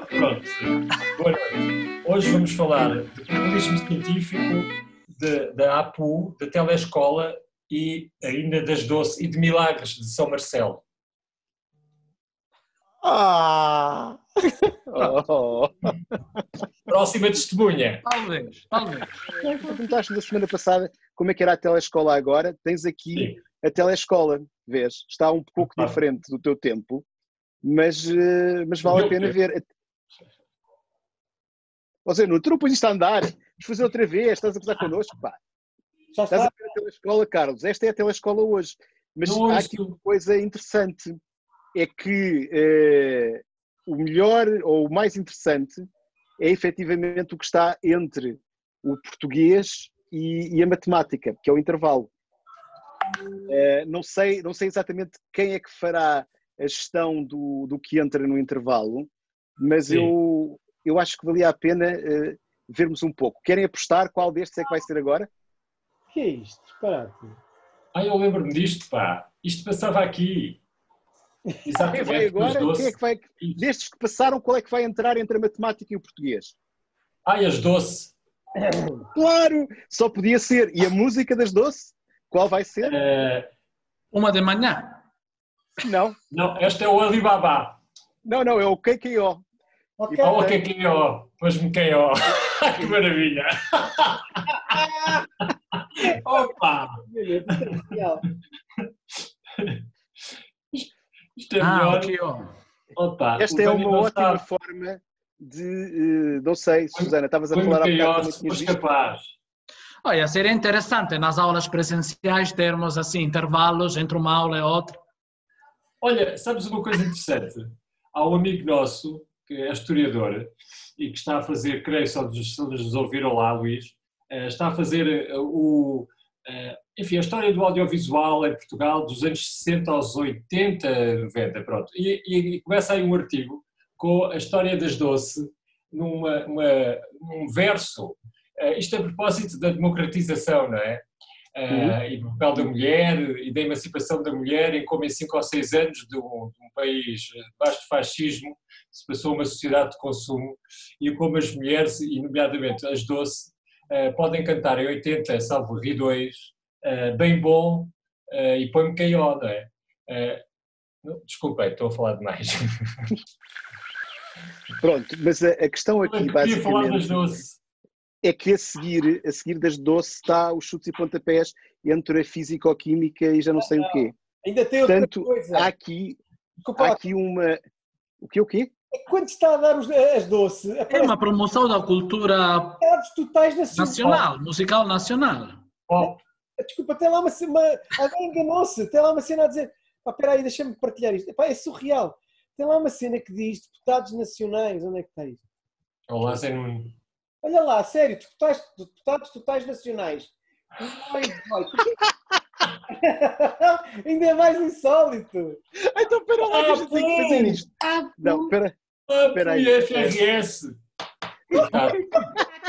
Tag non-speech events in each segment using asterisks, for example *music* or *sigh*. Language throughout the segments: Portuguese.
Pronto. Boa noite. Hoje vamos falar de populismo científico, de- da APU, da telescola e ainda das doce e de milagres de São Marcelo. Ah! *laughs* Oh. Próxima testemunha. Talvez, talvez. Tu perguntaste na semana passada como é que era a telescola agora. Tens aqui Sim. a telescola, vês? Está um pouco Ah. diferente do teu tempo, mas, eh, mas vale a meu pena tempo. ver. Ou seja, tu não pões isto a andar, vamos fazer outra vez, estás a gozar connosco, pá. Já Estás está. a ver a telescola, Carlos. Esta é a telescola hoje. Mas Não há aqui uma coisa interessante: é que eh, o melhor ou o mais interessante é efetivamente o que está entre o português e, e a matemática, que é o intervalo. Eh, não, sei, não sei exatamente quem é que fará a gestão do, do que entra no intervalo, mas Sim. eu, eu acho que valia a pena eh, vermos um pouco. Querem apostar qual destes é que vai ser agora? O que é isto? Disparate. Ah, eu lembro-me disto, pá. Isto passava aqui. *laughs* Quem vai Exatamente, com os agora? Quem é que vai, destes que passaram, qual é que vai entrar entre a matemática e o português? Ai, as doce. *coughs* Claro! Só podia ser. E a música das doce? Qual vai ser? Eh, Uma de manhã. Não, não, esta é o Alibaba. não, não, é o KKO. Ok. E Ah, o Portanto- KKO. Pôs-me KO. que maravilha. Opa! Isto é Ah, melhor. ó. Opa, Esta é uma ótima sabe. forma de. eh, não sei, Susana, estavas a falar há KO bocado se visto. capaz. Olha, seria interessante nas aulas presenciais termos assim intervalos entre uma aula e outra. Olha, sabes uma coisa interessante? Há um amigo nosso, que é historiador, e que está a fazer, creio, só nos só nos ouviram lá, Luís, eh, está a fazer eh, o, eh, enfim, a história do audiovisual em Portugal dos anos 60 aos 80, 90, pronto. E, e- começa aí um artigo com a história das doce numa, uma- num verso, isto a propósito da democratização, não é? Eh, e do papel da mulher e da emancipação da mulher em como em cinco ou seis anos de um, de um país debaixo de fascismo se passou uma sociedade de consumo e como as mulheres, e nomeadamente as doce, eh, podem cantar em 80, salvo Ri 2, eh, bem bom eh, e põe-me KO, não é? Desculpem, estou a falar demais. *laughs* Pronto, mas a, a questão Eu aqui, queria falar das basicamente, doce. é que a seguir, a seguir das doce está os chutes e pontapés entre a físico-química e já não sei o quê. Ainda tem outra Portanto, coisa. há aqui, Desculpa, há aqui uma. O que o quê? É quando está a dar os- as doce, É uma promoção da cultura dados totais nacionais. nacional, musical nacional. Pop. Desculpa, tem lá uma, uma alguém enganou-se, tem lá uma cena a dizer, pá, peraí, deixa-me partilhar isto. Epá, é surreal. Tem lá uma cena que diz deputados nacionais, onde é que está isto? Olá, Zé Nuno. Olha lá, sério, deputados, deputados totais nacionais. *laughs* Ainda é mais insólito. Então espera lá, Ah, que a gente tem que fazer isto. Não, espera. Ah, Espera aí. FRS. Ah,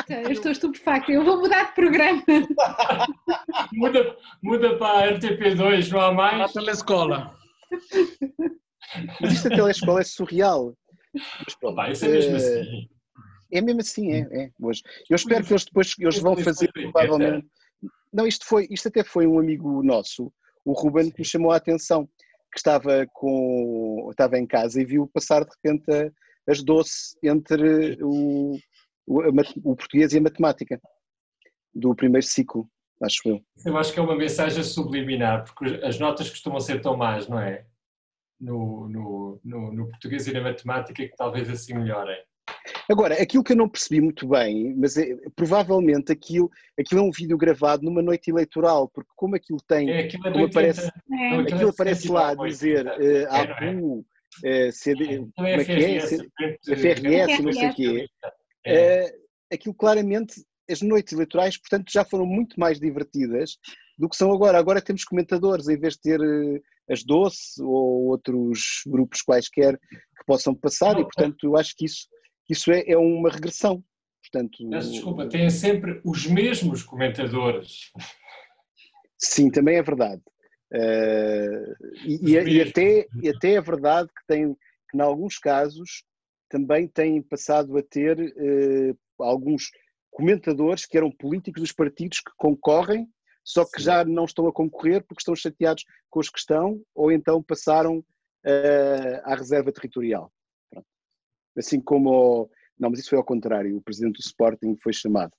Eu estou estupefacta, eu vou mudar de programa. *laughs* muda, muda para a RTP2, não há Na mais? telescola. *laughs* Mas isto da telescola é surreal. Mas pronto, Opa, isso é mesmo eh, assim. É mesmo assim, é. é hoje. Eu espero que eles depois eles vão Isso fazer provavelmente. Não, isto foi, isto até foi um amigo nosso, o Ruben, que me chamou a atenção, que estava com estava em casa e viu passar de repente as doce entre o, o, o português e a matemática do primeiro ciclo, acho eu. Eu acho que é uma mensagem subliminar, porque as notas costumam ser tão más, não é? No, no, no, no português e na matemática que talvez assim melhorem. Agora, aquilo que eu não percebi muito bem, mas é- provavelmente aquilo, aquilo é um vídeo gravado numa noite eleitoral, porque como aquilo tem É aquilo é Como 80. aparece- É. Aquilo aparece lá a 79, dizer 80. É, não é? APU, eh, CD, como é é que é? FRS, frente- FRS, não sei o quê. É. Eh, aquilo claramente, as noites eleitorais, portanto, já foram muito mais divertidas do que são agora. Agora temos comentadores, em vez de ter eh, as Doce ou outros grupos quaisquer que possam passar, e portanto, eu acho que isso, isso é, é uma regressão. Portanto, desculpa, têm sempre os mesmos comentadores. Sim, também é verdade. Eh, e, e- até, e até é verdade que tem que, em alguns casos, também têm passado a ter uh, alguns comentadores que eram políticos dos partidos que concorrem, só que Sim. já não estão a concorrer porque estão chateados com os que estão, ou então passaram uh, à reserva territorial. Assim como. Não, mas isso foi ao contrário. O presidente do Sporting foi chamado.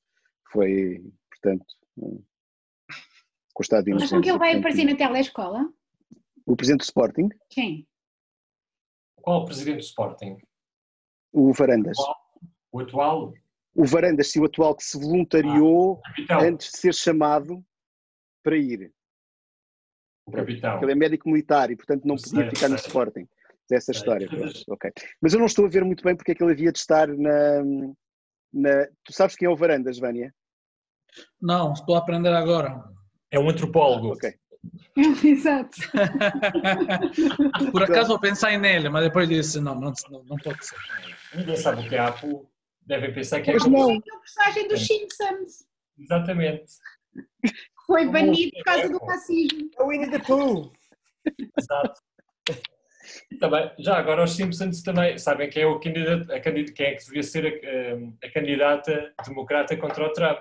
Foi, portanto, com o estado de Mas com que ele vai aparecer na telescola? O presidente do Sporting? Quem? Qual o presidente do Sporting? O Varandas. O atual? O Varandas, sim, o atual que se voluntariou ah, então. antes de ser chamado para ir. O capitão. Ele é médico militar e, portanto, não podia ficar no Sporting. Essa história. Okay. Mas eu não estou a ver muito bem porque é que ele havia de estar na, na. Tu sabes quem é o Varandas, Vânia? Não, estou a aprender agora. É um antropólogo. Ok. *laughs* Exato. *laughs* Por acaso eu pensei nele, mas depois disse: não, não, não pode ser. Ninguém sabe o que é Apo. Devem pensar que é. Mas não. É o personagem dos Simpsons. Exatamente. Foi banido por causa do racismo. É o Winnie the Pooh. Exato. Também, já agora os Simpsons também sabem quem é o candidato, a quem é que devia ser a, a, a candidata democrata contra o Trump.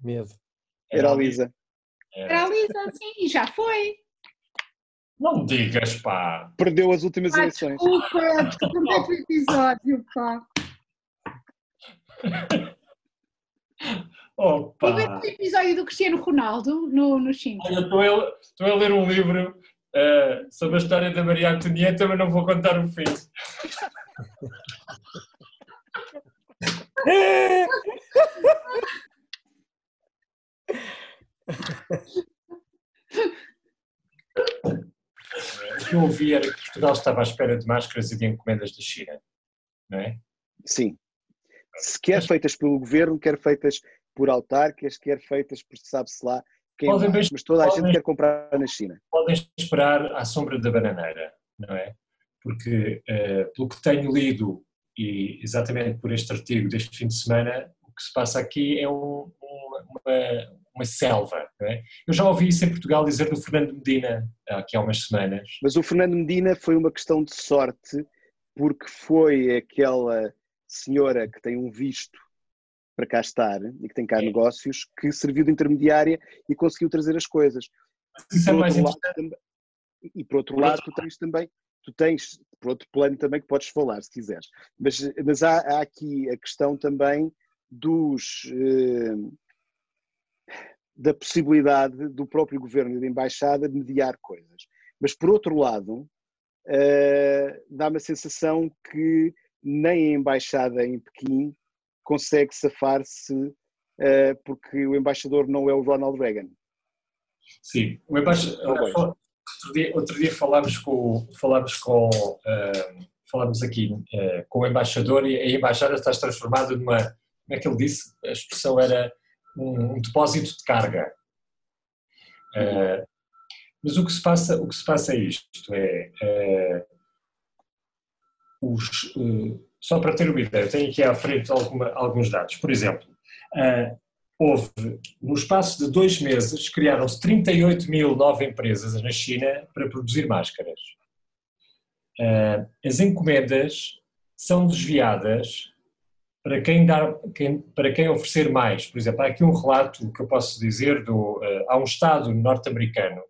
Medo. Era a Lisa. Era a Lisa, sim, já foi. Não me digas, pá. Perdeu as últimas ah, eleições. Desculpa, desculpa o *laughs* episódio, pá. Opa. ver o episódio do Cristiano Ronaldo no, no Simpsons. Estou a, estou a ler um livro uh, sobre a história da Maria Antonieta, mas não vou contar o fim. O que eu ouvi era que Portugal estava à espera de máscaras e de encomendas da China, não é? Sim. Se quer feitas pelo governo, quer feitas por autarcas, quer feitas por sabe-se lá podem, mas toda a podem, gente quer comprar na China. Podem esperar à sombra da bananeira, não é? Porque, uh, pelo que tenho lido, e exatamente por este artigo deste fim de semana, o que se passa aqui é um, uma, uma selva. É? Eu já ouvi isso em Portugal dizer do Fernando Medina, aqui há umas semanas. Mas o Fernando Medina foi uma questão de sorte, porque foi aquela senhora que tem um visto para cá estar e que tem cá é. negócios, que serviu de intermediária e conseguiu trazer as coisas. Isso é mais e por outro lado, tu tens também, tu tens, por outro plano também que podes falar, se quiseres. Mas, mas há, há aqui a questão também dos. Eh, da possibilidade do próprio governo e da embaixada de mediar coisas. Mas, por outro lado, uh, dá-me a sensação que nem a embaixada em Pequim consegue safar-se uh, porque o embaixador não é o Ronald Reagan. Sim, o embaixador. Outro dia, outro dia falámos com, falámos com uh, falámos aqui uh, com o embaixador e a embaixada está transformada numa, como é que ele disse? A expressão era um, um depósito de carga. Mas o que se passa, o que se passa é isto, é os, só para ter uma ideia, tenho aqui à frente alguma, alguns dados. Por exemplo, houve, no espaço de dois meses, criaram-se 38 mil novas empresas na China para produzir máscaras. as encomendas são desviadas para quem, dar, quem, para quem oferecer mais. Por exemplo, há aqui um relato que eu posso dizer, do, uh, há um Estado norte-americano,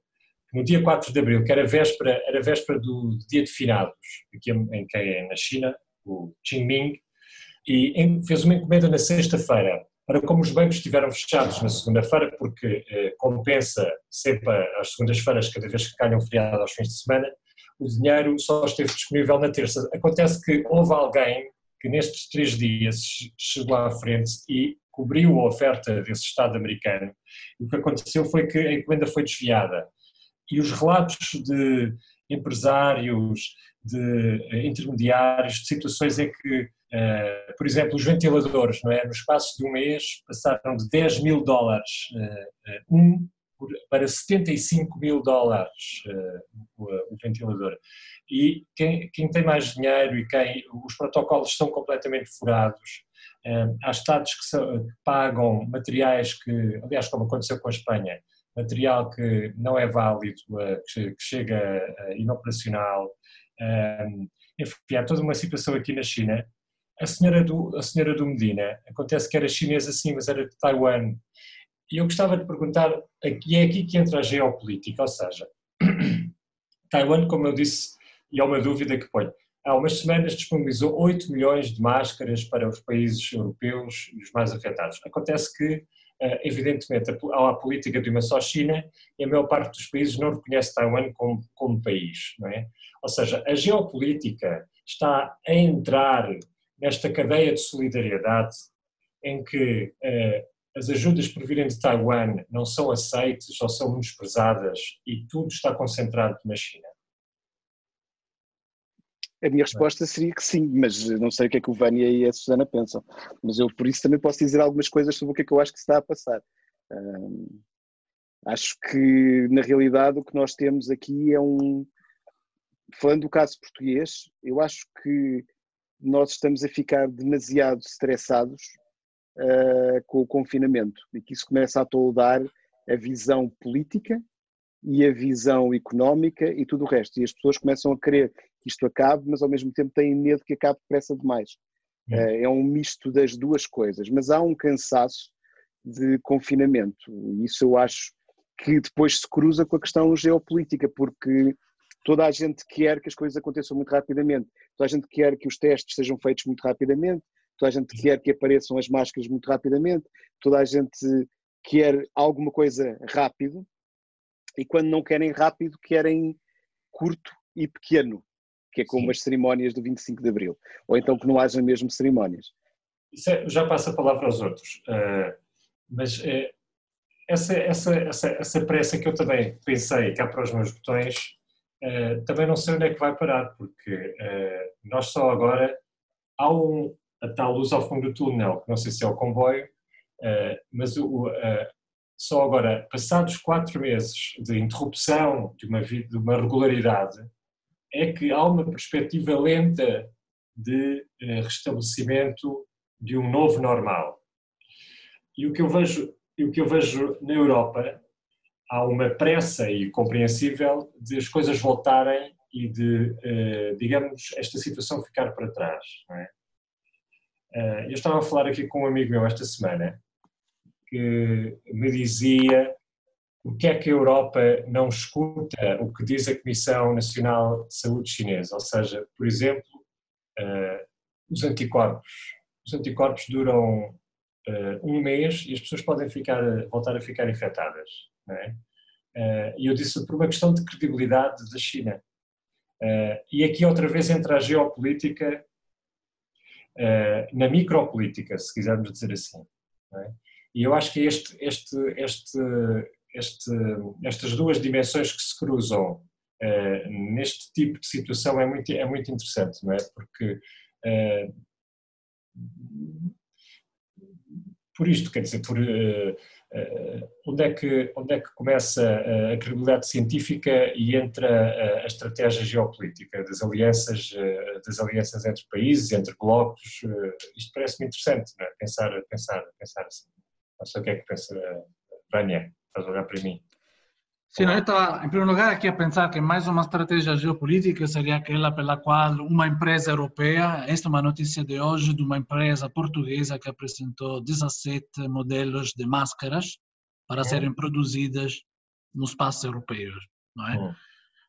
no dia 4 de abril, que era véspera, era véspera do dia de finados, aqui em, em, na China, o Qingming, e fez uma encomenda na sexta-feira. Para como os bancos estiveram fechados na segunda-feira, porque eh, compensa sempre às segundas-feiras, cada vez que calham feriado aos fins de semana, o dinheiro só esteve disponível na terça. Acontece que houve alguém que nestes três dias chegou à frente e cobriu a oferta desse Estado americano. E o que aconteceu foi que a encomenda foi desviada. E os relatos de empresários, de intermediários, de situações em que, eh, por exemplo, os ventiladores, não é? no espaço de um mês, passaram de 10 mil dólares eh, eh, um para 75 mil dólares o ventilador e quem, quem tem mais dinheiro e quem os protocolos são completamente furados, eh, há Estados que pagam materiais que, aliás, como aconteceu com a Espanha, material que não é válido, eh, que, chega inoperacional, enfim, há toda uma situação aqui na China. A senhora do, a senhora do Medina, acontece que era chinesa sim, mas era de Taiwan. E eu gostava de perguntar, e é aqui que entra a geopolítica, ou seja, *clears throat* Taiwan, como eu disse, e é uma dúvida que ponho, há umas semanas disponibilizou 8 milhões de máscaras para os países europeus e os mais afetados. Acontece que, eh, evidentemente, há a política de uma só China e a maior parte dos países não reconhece Taiwan como, como país. Não é? Ou seja, a geopolítica está a entrar nesta cadeia de solidariedade em que eh, as ajudas por virem de Taiwan não são aceitas ou são menosprezadas e tudo está concentrado na China? A minha resposta seria que sim, mas não sei o que é que o Vânia e a Susana pensam. Mas eu, por isso, também posso dizer algumas coisas sobre o que é que eu acho que se está a passar. Acho que, na realidade, o que nós temos aqui é um. Falando do caso português, eu acho que nós estamos a ficar demasiado estressados uh, com o confinamento e que isso começa a toldar a visão política e a visão económica e tudo o resto. E as pessoas começam a querer que isto acabe, mas ao mesmo tempo têm medo que acabe depressa demais. É. É um misto das duas coisas, mas há um cansaço de confinamento. E isso eu acho que depois se cruza com a questão geopolítica, porque toda a gente quer que as coisas aconteçam muito rapidamente, toda a gente quer que os testes sejam feitos muito rapidamente, toda a gente quer que apareçam as máscaras muito rapidamente, toda a gente quer alguma coisa rápido, e quando não querem rápido, querem curto e pequeno, que é como Sim. as cerimónias do 25 de Abril, ou então que não haja mesmo cerimónias. É, já passa a palavra aos outros, uh, mas uh, essa, essa, essa, essa pressa que eu também pensei cá para os meus botões, uh, também não sei onde é que vai parar, porque nós só agora há um, a tal luz ao fundo do túnel, que não sei se é o comboio, mas o, só agora, passados quatro meses de interrupção de uma, de uma regularidade, é que há uma perspectiva lenta de eh, restabelecimento de um novo normal. E o que eu vejo, o que eu vejo na Europa, há uma pressa e compreensível de as coisas voltarem e de, eh, digamos, esta situação ficar para trás. É? Eh, eu estava a falar aqui com um amigo meu esta semana que me dizia o que é que a Europa não escuta o que diz a Comissão Nacional de Saúde Chinesa, ou seja, por exemplo, uh, os anticorpos. Os anticorpos duram uh, um mês e as pessoas podem ficar, voltar a ficar infectadas. É? Uh, e eu disse por uma questão de credibilidade da China. e aqui outra vez entra a geopolítica na micropolítica, se quisermos dizer assim. É? E eu acho que este, este, este, este, estas duas dimensões que se cruzam uh, neste tipo de situação é muito, é muito interessante, não é? Porque uh, por isto, quer dizer, por uh, onde, é que, onde é que começa a credibilidade científica e entra a estratégia geopolítica das alianças, das alianças entre países, entre blocos, isto parece-me interessante, não é? pensar, pensar, pensar assim. Não sei o que é que pensa Vânia, estás a olhar para mim. Sim, eu estava, em primeiro lugar, aqui a pensar que mais uma estratégia geopolítica seria aquela pela qual uma empresa europeia, esta é uma notícia de hoje de uma empresa portuguesa que apresentou 17 modelos de máscaras para serem produzidas no espaço europeu, não é?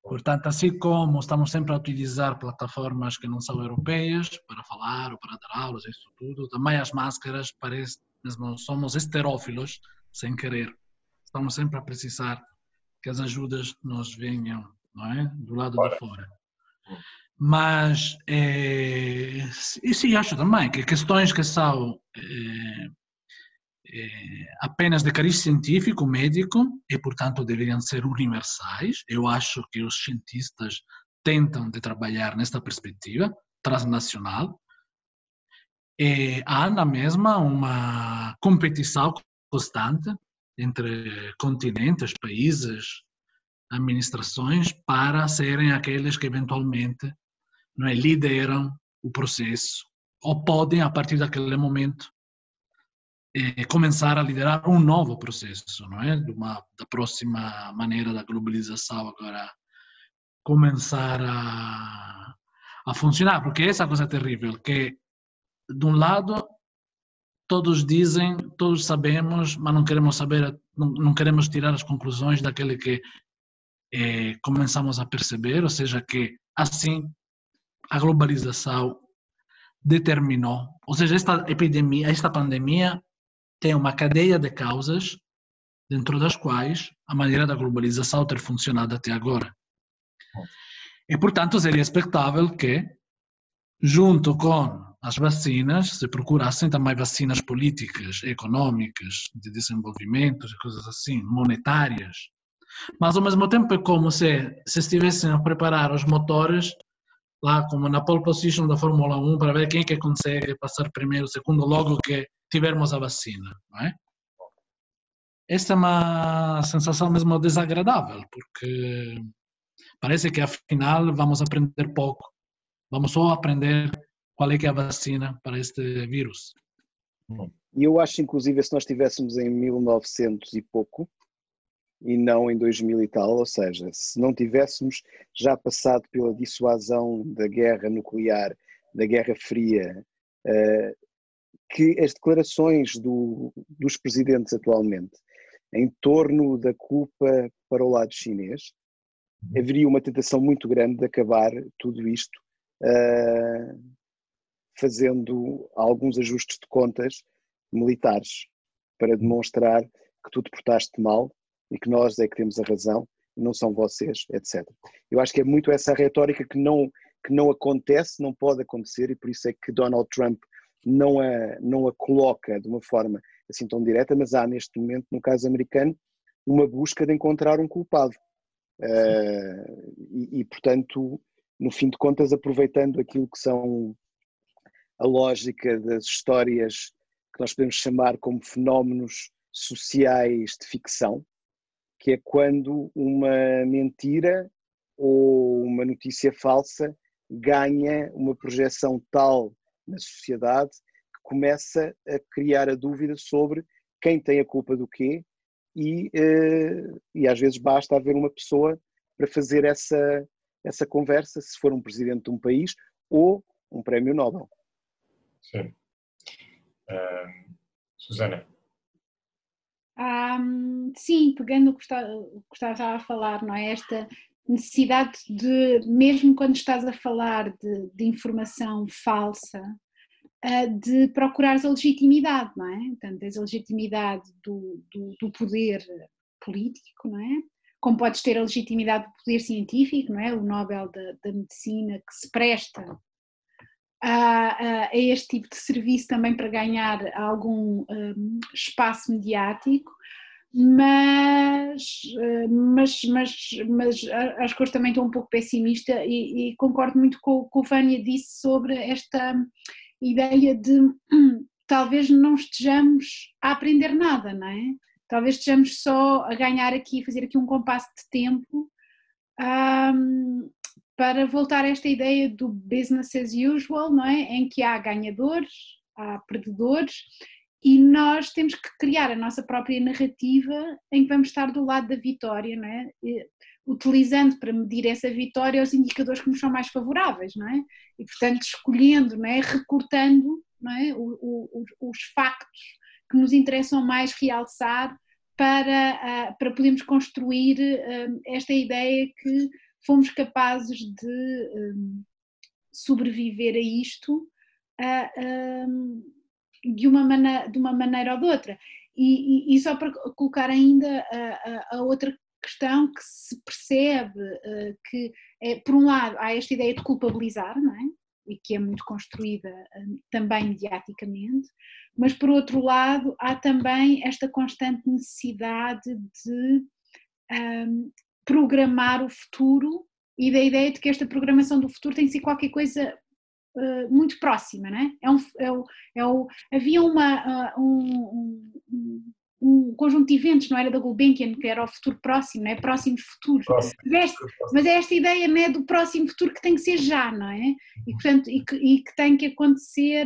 Portanto, assim como estamos sempre a utilizar plataformas que não são europeias para falar ou para dar aulas, isso tudo, também as máscaras parece somos esterófilos sem querer. Estamos sempre a precisar que as ajudas nos venham, não é? Do lado Bora. de fora. Mas, é, e sim, acho também que questões que são é, é, apenas de cariz científico, médico, e portanto deveriam ser universais, eu acho que os cientistas tentam de trabalhar nesta perspectiva transnacional, e há na mesma uma competição constante entre continentes, países, administrações para serem aqueles que eventualmente não é, lideram o processo ou podem, a partir daquele momento, eh, começar a liderar um novo processo, não é? Uma, da próxima maneira da globalização agora começar a, a funcionar, porque essa é coisa terrível, que de um lado todos dizem, todos sabemos, mas não queremos saber, não, não queremos tirar as conclusões daquele que eh, começamos a perceber, ou seja, que assim a globalização determinou, ou seja, esta epidemia, esta pandemia tem uma cadeia de causas dentro das quais a maneira da globalização ter funcionado até agora. E, portanto, seria expectável que, junto com as vacinas, se procurassem também vacinas políticas, econômicas, de desenvolvimento, coisas assim, monetárias. Mas, ao mesmo tempo, é como se, se estivessem a preparar os motores lá como na pole position da Fórmula 1 para ver quem é que consegue passar primeiro, segundo, logo que tivermos a vacina, não é? Esta é uma sensação mesmo desagradável, porque parece que afinal vamos aprender pouco. Vamos só aprender qual é que é a vacina para este vírus. E eu acho, inclusive, se nós estivéssemos em 1900 e pouco, e não em 2000 e tal, ou seja, se não tivéssemos já passado pela dissuasão da guerra nuclear, da Guerra Fria, uh, que as declarações do, dos presidentes atualmente em torno da culpa para o lado chinês, uhum. haveria uma tentação muito grande de acabar tudo isto uh, fazendo alguns ajustes de contas militares para demonstrar que tu te portaste mal e que nós é que temos a razão e não são vocês, etc. Eu acho que é muito essa retórica que não, que não acontece, não pode acontecer e por isso é que Donald Trump não a, não a coloca de uma forma assim tão direta, mas há neste momento, no caso americano, uma busca de encontrar um culpado. Uh, e, e, portanto, no fim de contas, aproveitando aquilo que são a lógica das histórias que nós podemos chamar como fenómenos sociais de ficção, que é quando uma mentira ou uma notícia falsa ganha uma projeção tal na sociedade que começa a criar a dúvida sobre quem tem a culpa do quê e, eh, e às vezes basta haver uma pessoa para fazer essa, essa conversa, se for um presidente de um país ou um prémio Nobel. Sim. Uh, Susana. Um, sim, pegando o que estava a falar, não é? Esta necessidade de, mesmo quando estás a falar de, de informação falsa, uh, de procurares a legitimidade, não é? Portanto, tens a legitimidade do, do, do, poder político, não é? Como podes ter a legitimidade do poder científico, não é? O Nobel da, da Medicina que se presta a, a, este tipo de serviço também para ganhar algum um, espaço mediático, mas, hum, mas, mas, mas que hoje também estou um pouco pessimista e, e concordo muito com o que o Vânia disse sobre esta ideia de hum, talvez não estejamos a aprender nada, não é? Talvez estejamos só a ganhar aqui, fazer aqui um compasso de tempo um, para voltar a esta ideia do business as usual, não é? Em que há ganhadores, há perdedores e nós temos que criar a nossa própria narrativa em que vamos estar do lado da vitória, não é? utilizando para medir essa vitória os indicadores que nos são mais favoráveis, não é? E portanto escolhendo, não é? Recortando, não é? O, o, os factos que nos interessam mais realçar para, uh, para podermos construir uh, esta ideia que fomos capazes de um, sobreviver a isto uh, um, de, uma maneira, de uma maneira ou de outra. E, e, e só para colocar ainda a, a, a, outra questão que se percebe uh, que, é, por um lado, há esta ideia de culpabilizar, não é? E que é muito construída uh, também mediaticamente, mas por outro lado, há também esta constante necessidade de um, programar o futuro e da ideia de que esta programação do futuro tem que ser qualquer coisa uh, muito próxima, não é? é, um, é, o, é o, havia uma, uh, um, um, um, conjunto de eventos, não era da Gulbenkian, que era o futuro próximo, não é? Próximos futuros. Próximo, mas é esta ideia não é, do próximo futuro que tem que ser já, não é? E, portanto, e que, e que tem que acontecer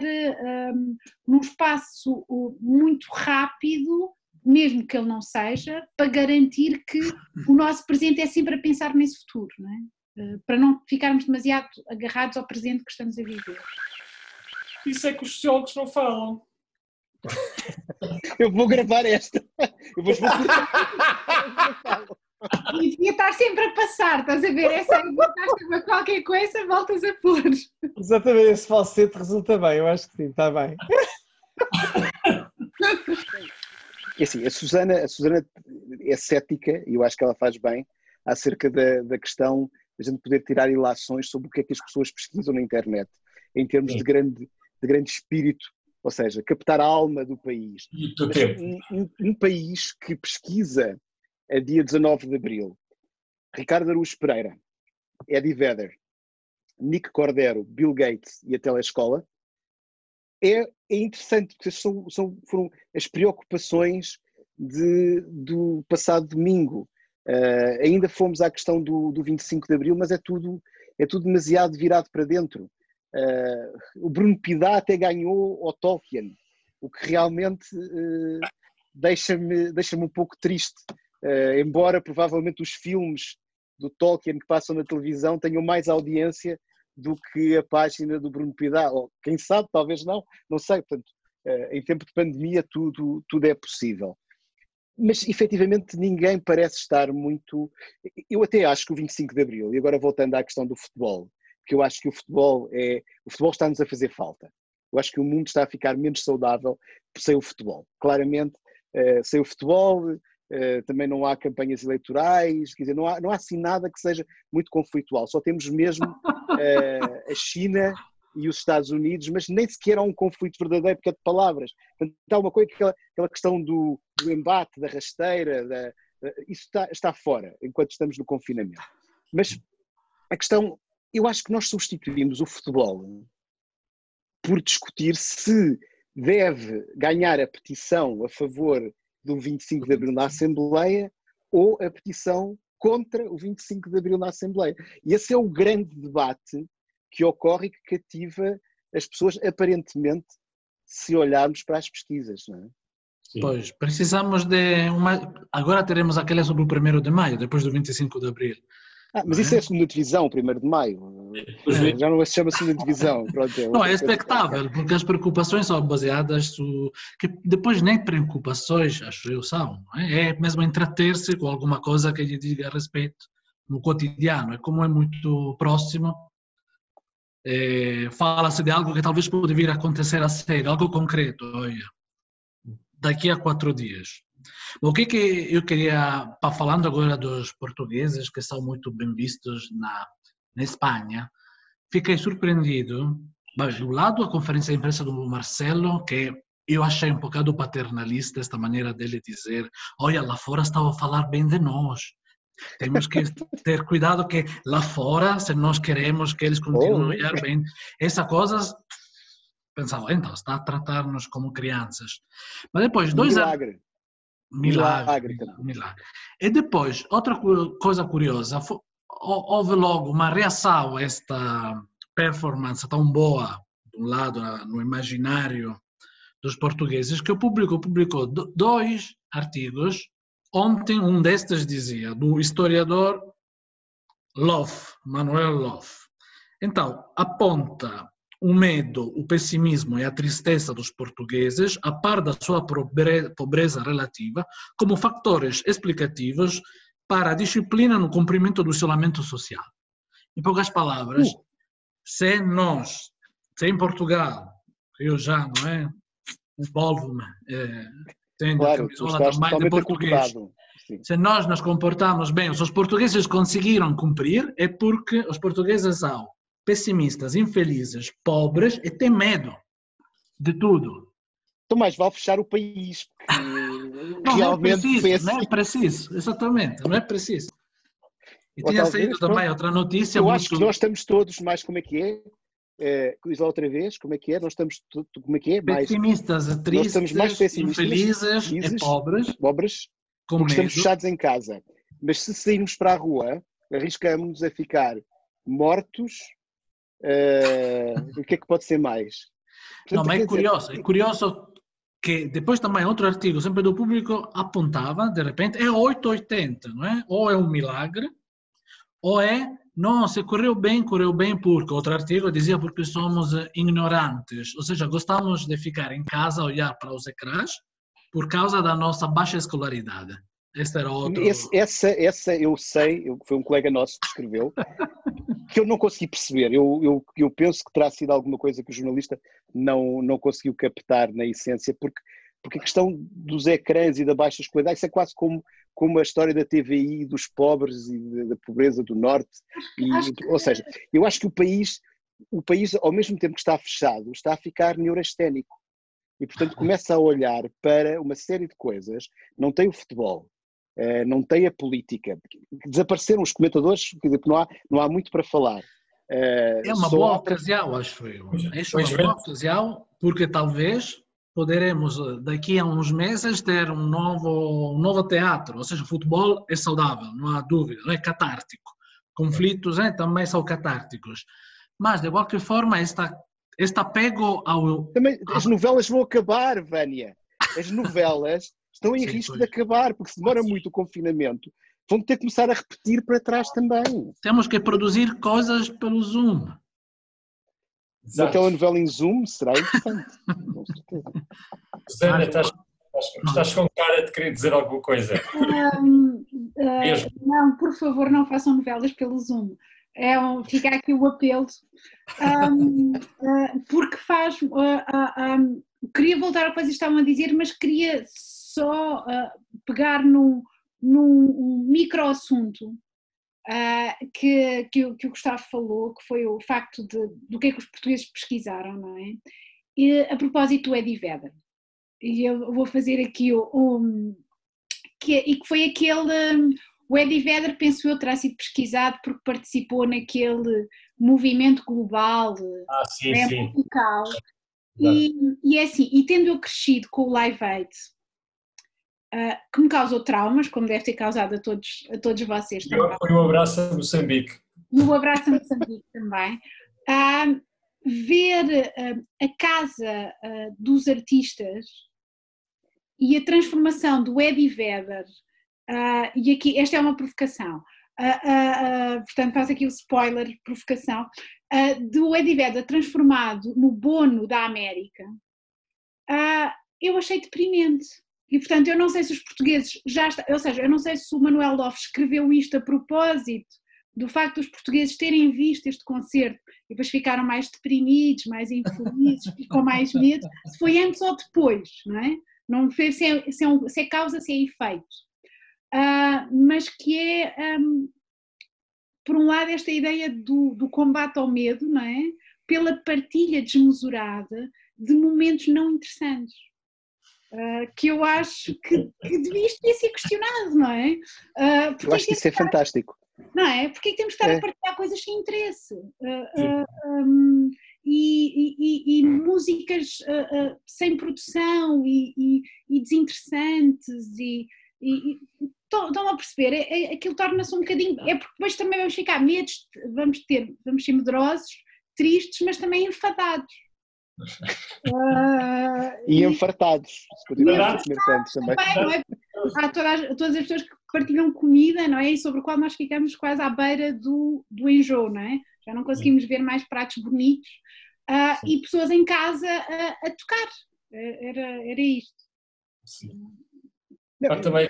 um, num espaço muito rápido mesmo que ele não seja, para garantir que o nosso presente é sempre a pensar nesse futuro, não é? eh, para não ficarmos demasiado agarrados ao presente que estamos a viver. Isso é que os sociólogos não falam. Eu vou gravar esta. Eu vou *laughs* E devia estar sempre a passar, estás a ver? Essa voltaste a qualquer coisa, voltas a pôr. Exatamente, esse falsete resulta bem, eu acho que sim, está bem. É assim, a Susana, a Susana é cética e eu acho que ela faz bem acerca da, da questão de a gente poder tirar ilações sobre o que é que as pessoas pesquisam na internet, em termos de grande, de grande espírito, ou seja, captar a alma do país. Um, um- um país que pesquisa a dia 19 de Abril, Ricardo Araújo Pereira, Eddie Vedder, Nick Cordero, Bill Gates e a Telescola, é, é interessante, porque são, são- foram as preocupações de- do passado domingo. Ah, ainda fomos à questão do, do 25 de Abril, mas é tudo, é tudo demasiado virado para dentro. Ah, o Bruno Pidá até ganhou ao Tolkien, o que realmente eh, deixa-me deixa um pouco triste. Embora provavelmente os filmes do Tolkien que passam na televisão tenham mais audiência do que a página do Bruno Pidá, ou quem sabe, talvez não, não sei. Portanto, eh, em tempo de pandemia tudo, tudo é possível. Mas efetivamente ninguém parece estar muito. Eu até acho que o 25 de Abril, e agora voltando à questão do futebol, que eu acho que o futebol é. O futebol está-nos a fazer falta. Eu acho que o mundo está a ficar menos saudável sem o futebol. Claramente, eh, sem o futebol, eh, também não há campanhas eleitorais, quer dizer, não há, não há assim nada que seja muito conflitual. Só temos mesmo *laughs* a China e os Estados Unidos, mas nem sequer há um conflito verdadeiro, porque é de palavras. Há uma coisa, aquela, aquela questão do, do embate, da rasteira, da- isso está, está fora, enquanto estamos no confinamento. Mas a questão, eu acho que nós substituímos o futebol por discutir se deve ganhar a petição a favor do 25 de Abril na Assembleia ou a petição contra o 25 de Abril na Assembleia. E esse é o grande debate que ocorre e que cativa as pessoas, aparentemente, se olharmos para as pesquisas. Não é? Sim. Pois, precisamos de uma. Agora teremos aquela sobre o 1 de maio, depois do 25 de abril. Ah, mas Não isso é? é a segunda divisão, 1 de maio. Os É. Já não se chama segunda divisão. Pronto, Não, outra é coisa. expectável, porque as preocupações são baseadas no. que depois nem preocupações, acho eu, são. não É, é mesmo entreter-se com alguma coisa que lhe diga a respeito no cotidiano. É como é muito próximo, é, fala-se de algo que talvez pode vir a acontecer a sério, algo concreto, olha, daqui a quatro dias. O que que eu queria, pa- falando agora dos portugueses que são muito bem vistos na, na Espanha, fiquei surpreendido, bem, do lado a conferência de imprensa do Marcelo, que eu achei um bocado paternalista esta maneira dele dizer, olha, lá fora estava a falar bem de nós, temos que *laughs* ter cuidado que lá fora, se nós queremos que eles continuem a olhar bem, essa coisa, pensava, então, está a tratar-nos como crianças. Mas depois, dois anos... Milagre. Milagre. E depois, outra coisa curiosa, houve logo uma reação a esta performance tão boa, de um lado, no imaginário dos portugueses, que o público publicou do- dois artigos. Ontem, um destes dizia, do historiador Loff, Manuel Loff. Então, aponta o medo, o pessimismo e a tristeza dos portugueses, a par da sua pobre- pobreza relativa, como fatores explicativos para a disciplina no cumprimento do isolamento social. Em poucas palavras, Uh. se nós, se em Portugal, eu já, não é? Envolvo-me, é, tenho a Claro, tu camisola estás também de português se nós nos comportamos bem, se os portugueses conseguiram cumprir, é porque os portugueses são pessimistas, infelizes, pobres e têm medo de tudo. Então mais vale fechar o país, *laughs* Não, não é preciso, assim. não é preciso, exatamente, não é preciso. E Ou tinha talvez, saído também pronto. outra notícia Eu muito... acho que nós estamos todos mais como é que é. É, diz lá outra vez, como é que é? Nós estamos como é que é? Mais pessimistas, tristes, estamos mais pessimistas, infelizes e felizes, pobres, pobres, porque medo. estamos fechados em casa. Mas se sairmos para a rua, arriscamos a ficar mortos. Eh, o que é que pode ser mais? Não, Portanto, mas quer é dizer, curioso, é curioso que depois também outro artigo, sempre do público, apontava, de repente, é 880, não é? Ou é um milagre, ou é não, se correu bem, correu bem porque outro artigo dizia porque somos ignorantes, ou seja, gostamos de ficar em casa, olhar para os ecrãs por causa da nossa baixa escolaridade. Este era outro. Esse, essa, essa eu sei, eu, foi um colega nosso que escreveu, *laughs* que eu não consegui perceber. Eu, eu, eu penso que terá sido alguma coisa que o jornalista não, não conseguiu captar na essência, porque, porque a questão dos ecrãs e da baixa escolaridade, isso é quase como, como a história da TVI, dos pobres e da, da pobreza do Norte. E, ou seja, eu acho que o país, o país, ao mesmo tempo que está fechado, está a ficar neurasténico. E, portanto, *laughs* começa a olhar para uma série de coisas. Não tem o futebol, Uh, não tem a política. Desapareceram os comentadores, quer dizer, não há, não há muito para falar. Uh, é uma boa ocasião, acho eu. É uma boa ocasião, porque talvez poderemos daqui a uns meses ter um novo, um novo teatro, ou seja, o futebol é saudável, não há dúvida, não é catártico. Conflitos né, também são catárticos. Mas, de qualquer forma, esta, este apego ao... Também, as novelas vão acabar, Vânia. As novelas estão em Sim, risco de acabar, porque se demora muito o confinamento, vão ter que começar a repetir para trás também. Temos que produzir coisas pelo Zoom. Exato. Uma telenovela em Zoom será interessante, *laughs* com certeza. Susana, estás, estás com cara de querer dizer alguma coisa? Um, uh, não, por favor, não façam novelas pelo Zoom. É um, fica aqui o apelo, um, uh, *laughs* porque faz. Uh, queria voltar ao que vocês estavam a dizer, mas queria só uh, pegar num, num micro assunto uh, que, que, o, que o Gustavo falou, que foi o facto de, do que é que os portugueses pesquisaram, não é? E, a propósito do Eddie Vedder. E eu vou fazer aqui o. o que, e que foi aquele. O Eddie Vedder, penso eu, terá sido pesquisado porque participou naquele movimento global ah, sim, né, sim. musical. E, e, é assim, e tendo eu crescido com o Live Aid, uh, que me causou traumas, como deve ter causado a todos, a todos vocês também. Foi um abraço a Moçambique. Um abraço a Moçambique *laughs* também. Uh, ver uh, a casa dos artistas e a transformação do Eddie Vedder, e aqui, esta é uma provocação, portanto faço aqui o spoiler, provocação, do Eddie Vedder transformado no Bono da América, eu achei deprimente. E, portanto, eu não sei se os portugueses já estão, ou seja, eu não sei se o Manuel Lopes escreveu isto a propósito do facto dos portugueses terem visto este concerto e depois ficaram mais deprimidos, mais infelizes com mais medo, se foi antes ou depois, não é? Não sei se é, se é, um, se é causa, se é efeito. Uh, mas que é, um, por um lado, esta ideia do, do combate ao medo, não é? Pela partilha desmesurada de momentos não interessantes uh, que eu acho que, que devia ter sido questionado, não é? Uh, eu acho que isso é fantástico. Não é? Porque temos que estar é. a partilhar coisas sem interesse? Uh, um, e, e, e, músicas sem produção e, e desinteressantes e, estão a perceber, é, é, aquilo torna-se um bocadinho, é porque depois também vamos ficar medos, vamos ter, vamos ser medrosos, tristes, mas também enfadados. Uh, e, enfartados, se continuar a comer tanto também. também é? Há todas, todas as pessoas que partilham comida, não é? E sobre o qual nós ficamos quase à beira do, do enjoo, não é? Já não conseguimos ver mais pratos bonitos uh, e pessoas em casa a, a tocar. Era, era isto. Sim. Não, também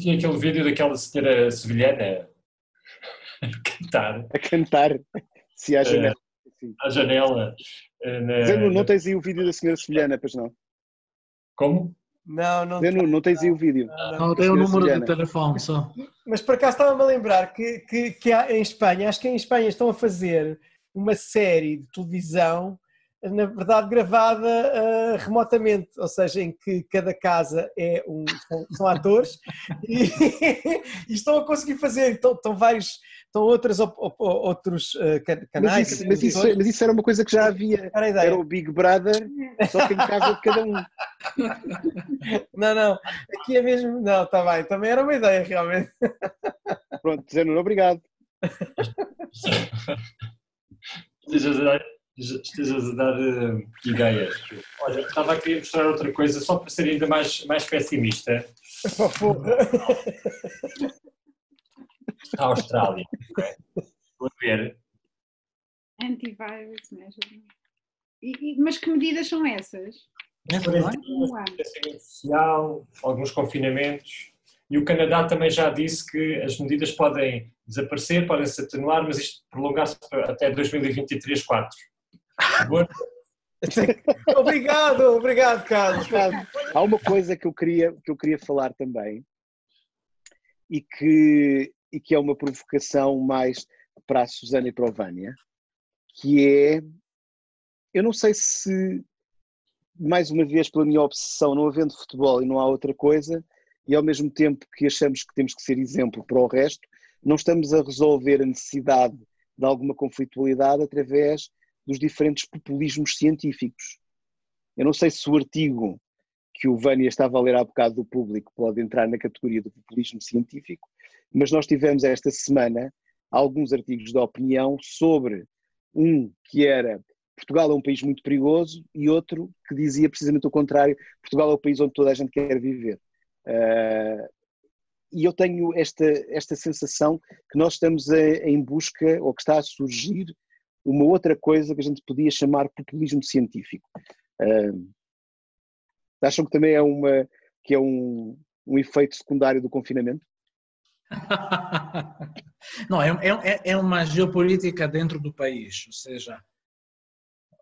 tinha aquele vídeo daquela senhora sevilhana *laughs* a cantar. A cantar, se há janela. Uh, à janela. Na... Zeno, não tens aí o vídeo da senhora Sevilhana, pois não? Como? Não, não. Zeno, não tens aí o vídeo. Não, não tem o número Sevilhana. de telefone só. Mas por acaso estava-me a lembrar que, que, que há, em Espanha, acho que em Espanha estão a fazer uma série de televisão na verdade gravada uh, remotamente, ou seja, em que cada casa é um, são, são atores *laughs* e, e, estão a conseguir fazer, estão, estão vários, estão outros, outros uh, canais. Mas isso, mas, isso, mas isso, era uma coisa que já havia, era o Big Brother, só que em casa de cada um. *laughs* Não, não, aqui é mesmo, não, está bem, também era uma ideia realmente. *laughs* Pronto, Zé obrigado estejas a dar uh, ideias. Olha, estava aqui a mostrar outra coisa, só para ser ainda mais, mais pessimista. *laughs* a Austrália. Vou ver. Antivirus measure. E, e, mas que medidas são essas? Distanciamento social, alguns confinamentos. E o Canadá também já disse que as medidas podem desaparecer, podem se atenuar, mas isto prolongar-se até 2023-4. *laughs* obrigado, obrigado, Carlos. Há uma coisa que eu queria, que eu queria falar também e que, e que é uma provocação mais para a Susana e para o Vânia, que é, eu não sei se, mais uma vez pela minha obsessão, não havendo futebol e não há outra coisa, e ao mesmo tempo que achamos que temos que ser exemplo para o resto, não estamos a resolver a necessidade de alguma conflitualidade através dos diferentes populismos científicos. Eu não sei se o artigo que o Vânia estava a ler há bocado do público pode entrar na categoria do populismo científico, mas nós tivemos esta semana alguns artigos de opinião sobre um que era Portugal é um país muito perigoso e outro que dizia precisamente o contrário, Portugal é o país onde toda a gente quer viver. Uh, e eu tenho esta, esta sensação que nós estamos a, em busca, ou que está a surgir, uma outra coisa que a gente podia chamar populismo científico. Uh, acham que também é, uma, que é um, um efeito secundário do confinamento? *laughs* Não, é, é, é uma geopolítica dentro do país, ou seja,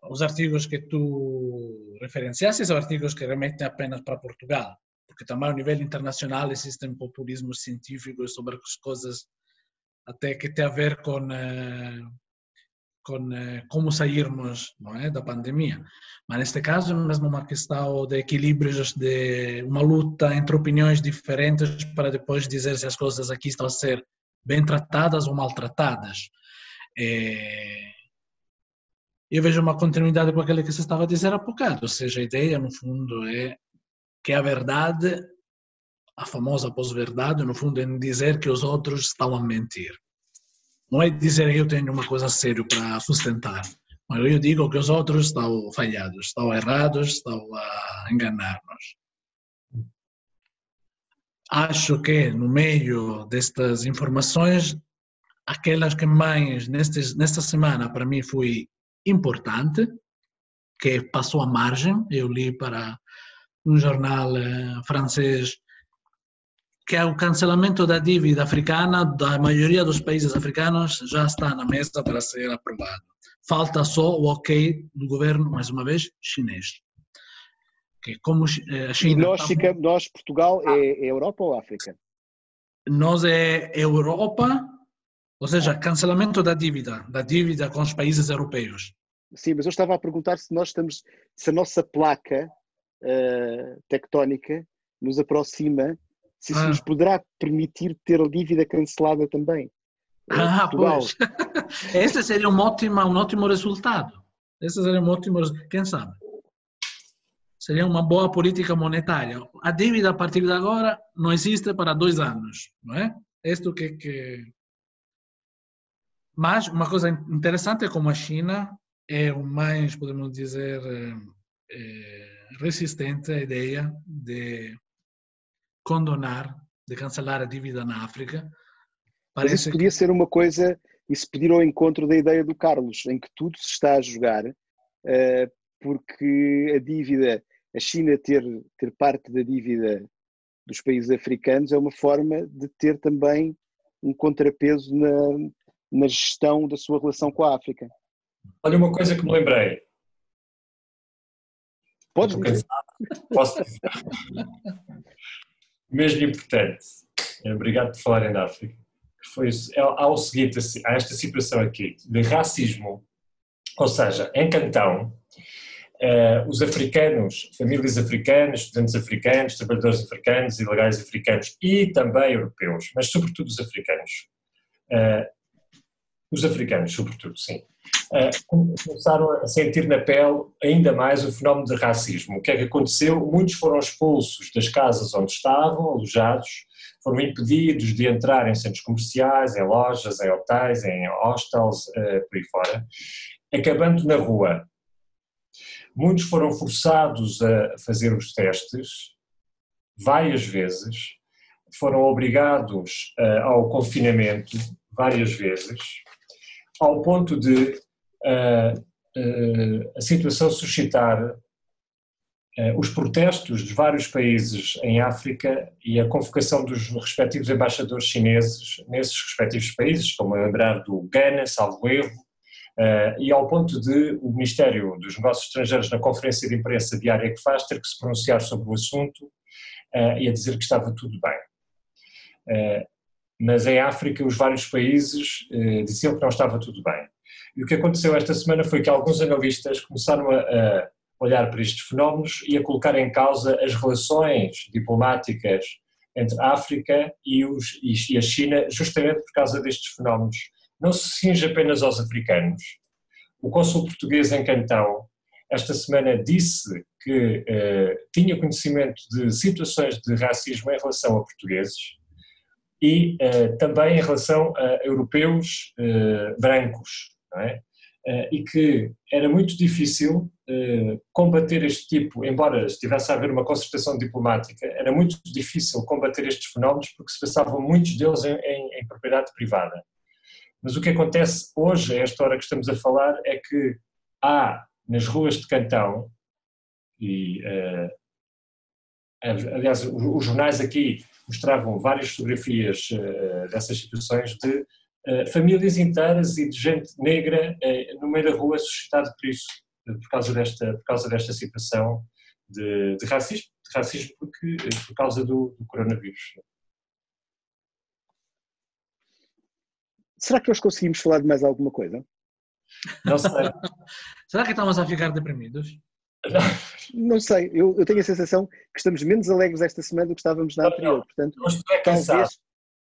os artigos que tu referenciaste são artigos que remetem apenas para Portugal, porque também a nível internacional existem populismos científicos sobre as coisas até que tem a ver com eh, com eh, como sairmos é, da pandemia. Mas neste caso é mesmo uma questão de equilíbrios, de uma luta entre opiniões diferentes para depois dizer se as coisas aqui estão a ser bem tratadas ou maltratadas. É... Eu vejo uma continuidade com aquilo que você estava a dizer há bocado, ou seja, a ideia, no fundo, é que a verdade, a famosa pós-verdade, no fundo, é dizer que os outros estão a mentir. Não é dizer que eu tenho uma coisa séria para sustentar, mas eu digo que os outros estão falhados, estão errados, estão a enganar-nos. Acho que no meio destas informações, aquelas que mais nestes, nesta semana para mim foi importante, que passou a margem, eu li para um jornal eh, francês que é o cancelamento da dívida africana da maioria dos países africanos já está na mesa para ser aprovado. Falta só o ok do governo, mais uma vez, chinês. Que como eh, a China... E nós, fica, nós Portugal, é, é Europa ou África? Nós é Europa, ou seja, cancelamento da dívida, da dívida com os países europeus. Sim, mas eu estava a perguntar se nós estamos, se a nossa placa uh, tectónica nos aproxima se isso ah. nos poderá permitir ter a dívida cancelada também. Ah, Portugal. pois. *laughs* Esse seria um ótimo, um ótimo resultado. Esse seria um ótimo, quem sabe? Seria uma boa política monetária. A dívida a partir de agora não existe para dois anos, não é? Isto que, que... Mas uma coisa interessante é como a China é o mais, podemos dizer, é, resistente à ideia de condonar, de cancelar a dívida na África. Parece Mas isso podia que... ser uma coisa, isso pedir ao encontro da ideia do Carlos, em que tudo se está a jogar, uh, porque a dívida, a China ter, ter parte da dívida dos países africanos é uma forma de ter também um contrapeso na, na gestão da sua relação com a África. Olha, uma coisa que me lembrei. Podes dizer. Posso dizer *laughs* mesmo importante, eh, obrigado por falarem da África, foi é, há o seguinte, há esta situação aqui de racismo, ou seja, em Cantão, uh, os africanos, famílias africanas, estudantes africanos, trabalhadores africanos, ilegais africanos e também europeus, mas sobretudo os africanos, uh, os africanos sobretudo, sim, começaram a sentir na pele ainda mais o fenómeno de racismo. O que é que aconteceu? Muitos foram expulsos das casas onde estavam, alojados, foram impedidos de entrar em centros comerciais, em lojas, em hotéis, em hostels, eh, por aí fora, acabando na rua. Muitos foram forçados a fazer os testes várias vezes, foram obrigados uh, ao confinamento várias vezes, ao ponto de uh, uh, a situação suscitar uh, os protestos de vários países em África e a convocação dos respectivos embaixadores chineses nesses respectivos países, como a lembrar do Ghana, salvo erro, e ao ponto de o Ministério dos Negócios Estrangeiros, na conferência de imprensa diária que faz, ter que se pronunciar sobre o assunto e a dizer que estava tudo bem mas em África os vários países eh, diziam que não estava tudo bem. E o que aconteceu esta semana foi que alguns analistas começaram a, a olhar para estes fenómenos e a colocar em causa as relações diplomáticas entre a África e, os, e a China, justamente por causa destes fenómenos. Não se cinge apenas aos africanos. O cônsul português em Cantão, esta semana, disse que eh, tinha conhecimento de situações de racismo em relação a portugueses e uh, também em relação a europeus uh, brancos, é? uh, e que era muito difícil combater este tipo, embora estivesse a haver uma concertação diplomática, era muito difícil combater estes fenómenos porque se passavam muitos deles em, em, em propriedade privada. Mas o que acontece hoje, a esta hora que estamos a falar, é que há nas ruas de Cantão, e aliás os jornais aqui mostravam várias fotografias uh, dessas situações de uh, famílias inteiras e de gente negra uh, no meio da rua suscitado por isso, por causa desta, por causa desta situação de, de racismo, de racismo porque, por causa do, do coronavírus. Será que nós conseguimos falar de mais alguma coisa? Não sei. *laughs* Será que estamos a ficar deprimidos? Não sei, eu, eu, tenho a sensação que estamos menos alegres esta semana do que estávamos na anterior. Portanto, é cansado.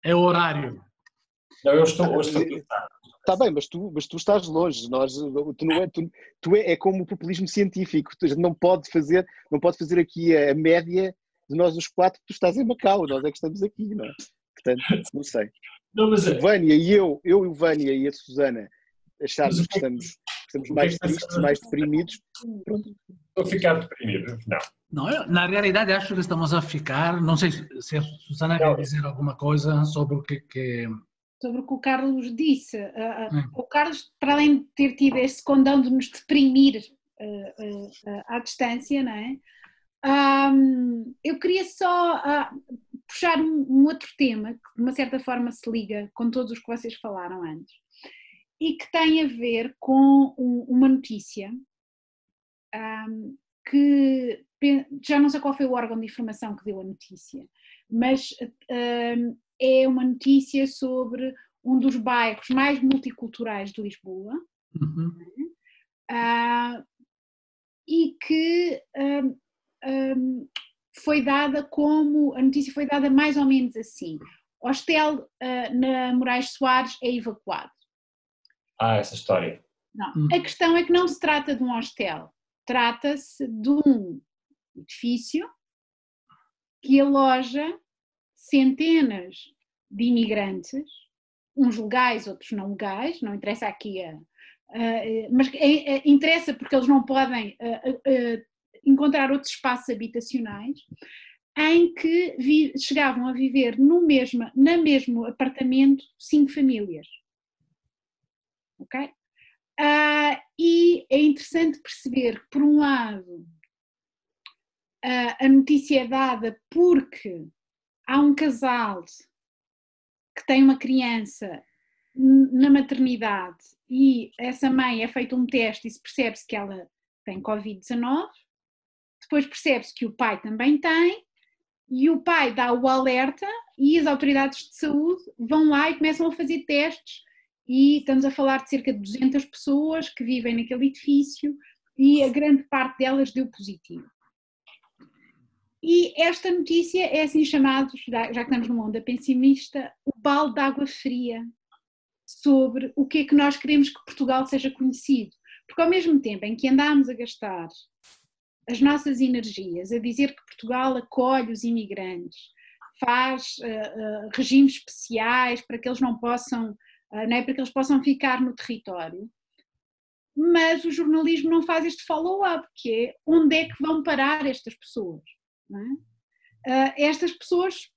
É o horário. Não, eu estou, hoje estou cansado. Está bem, mas tu, mas tu estás longe. Nós, tu não é, tu, tu é, é como o populismo científico. Tu não pode fazer, não pode fazer aqui a, média de nós os quatro. Tu estás em Macau, nós é que estamos aqui, não é? Portanto, não sei. Não, mas... Se Vânia e eu, eu e o Vânia e a Susana acharmos que estamos estamos mais tristes, mais deprimidos. Estou a ficar deprimido, não. Não, eu, na realidade acho que estamos a ficar, não sei se a Susana não. quer dizer alguma coisa sobre o que, que... Sobre o que o Carlos disse. Uh, o Carlos, para além de ter tido esse condão de nos deprimir uh, uh, à distância, não é? Um, eu queria só puxar um, um outro tema que de uma certa forma se liga com todos os que vocês falaram antes e que tem a ver com uma notícia um, que já não sei qual foi o órgão de informação que deu a notícia, mas um, é uma notícia sobre um dos bairros mais multiculturais de Lisboa uhum. uh, e que um, foi dada como a notícia foi dada mais ou menos assim. Hostel uh, na Moraes Soares é evacuado. Ah, essa história. Não. Hum. A questão é que não se trata de um hostel, trata-se de um edifício que aloja centenas de imigrantes, uns legais, outros não legais, não interessa aqui a. mas é, é, interessa porque eles não podem encontrar outros espaços habitacionais em que vi, chegavam a viver no mesmo, na mesmo apartamento cinco famílias ok? Uh, e é interessante perceber que, por um lado, uh, a notícia é dada porque há um casal que tem uma criança na maternidade e essa mãe é feito um teste e se percebe-se que ela tem Covid-19, depois percebe-se que o pai também tem, e o pai dá o alerta e as autoridades de saúde vão lá e começam a fazer testes e estamos a falar de cerca de 200 pessoas que vivem naquele edifício e a grande parte delas deu positivo. E esta notícia é assim chamado, já que estamos numa onda pessimista, o balde de água fria sobre o que é que nós queremos que Portugal seja conhecido. Porque ao mesmo tempo em que andamos a gastar as nossas energias a dizer que Portugal acolhe os imigrantes, faz uh, uh, regimes especiais para que eles não possam não é? para que eles possam ficar no território. Mas o jornalismo não faz este follow-up, que é onde é que vão parar estas pessoas. É? Uh, estas pessoas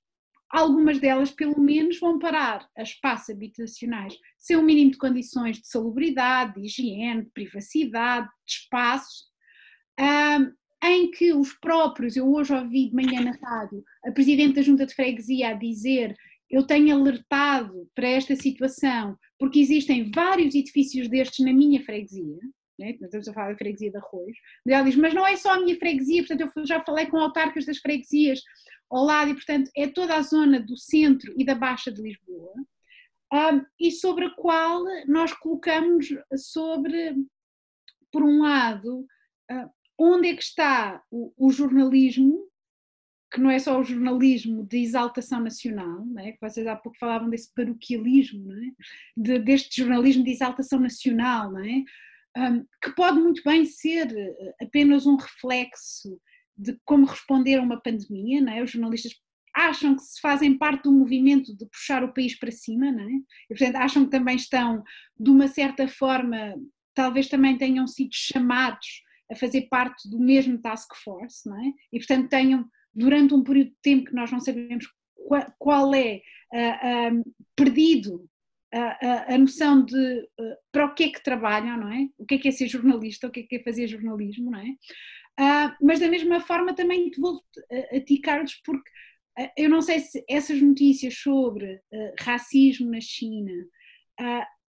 algumas delas, pelo menos, vão parar a espaços habitacionais sem um mínimo de condições de salubridade, de higiene, de privacidade, de espaço, um, em que os próprios, eu hoje ouvi de manhã na rádio, a Presidente da Junta de Freguesia a dizer eu tenho alertado para esta situação porque existem vários edifícios destes na minha freguesia, né? estamos a falar da freguesia de Arroz, mas ela diz, mas não é só a minha freguesia, portanto eu já falei com autarcas das freguesias ao lado e portanto é toda a zona do centro e da Baixa de Lisboa, um, e sobre a qual nós colocamos sobre, por um lado, uh, onde é que está o, o, jornalismo, que não é só o jornalismo de exaltação nacional, é? que vocês há pouco falavam desse paroquialismo, é? de, deste jornalismo de exaltação nacional, é? um, que pode muito bem ser eh, apenas um reflexo de como responder a uma pandemia, não é? Os jornalistas acham que se fazem parte do movimento de puxar o país para cima, não é? E portanto acham que também estão, de uma certa forma, talvez também tenham sido chamados a fazer parte do mesmo task force, não é? E portanto tenham, durante um período de tempo que nós não sabemos qual, é, uh, uh, perdido a, a, noção de uh, para o que é que trabalham, não é? O que é que é ser jornalista, o que é que é fazer jornalismo, não é? Uh, mas da mesma forma também te vou a, a ti, Carlos, porque uh, eu não sei se essas notícias sobre racismo na China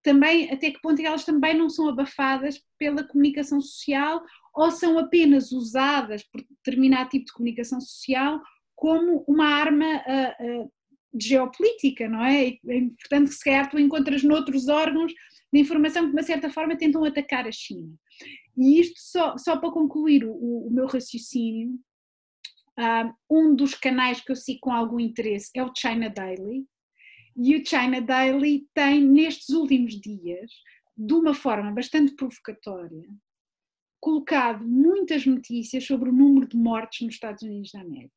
também, até que ponto é elas também não são abafadas pela comunicação social ou são apenas usadas por determinado tipo de comunicação social como uma arma de geopolítica, não é? É importante que se calhar tu encontras noutros órgãos de informação que de uma certa forma tentam atacar a China. E isto só, só para concluir o, o meu raciocínio, ah, um dos canais que eu sigo com algum interesse é o China Daily, e o China Daily tem nestes últimos dias, de uma forma bastante provocatória, colocado muitas notícias sobre o número de mortes nos Estados Unidos da América.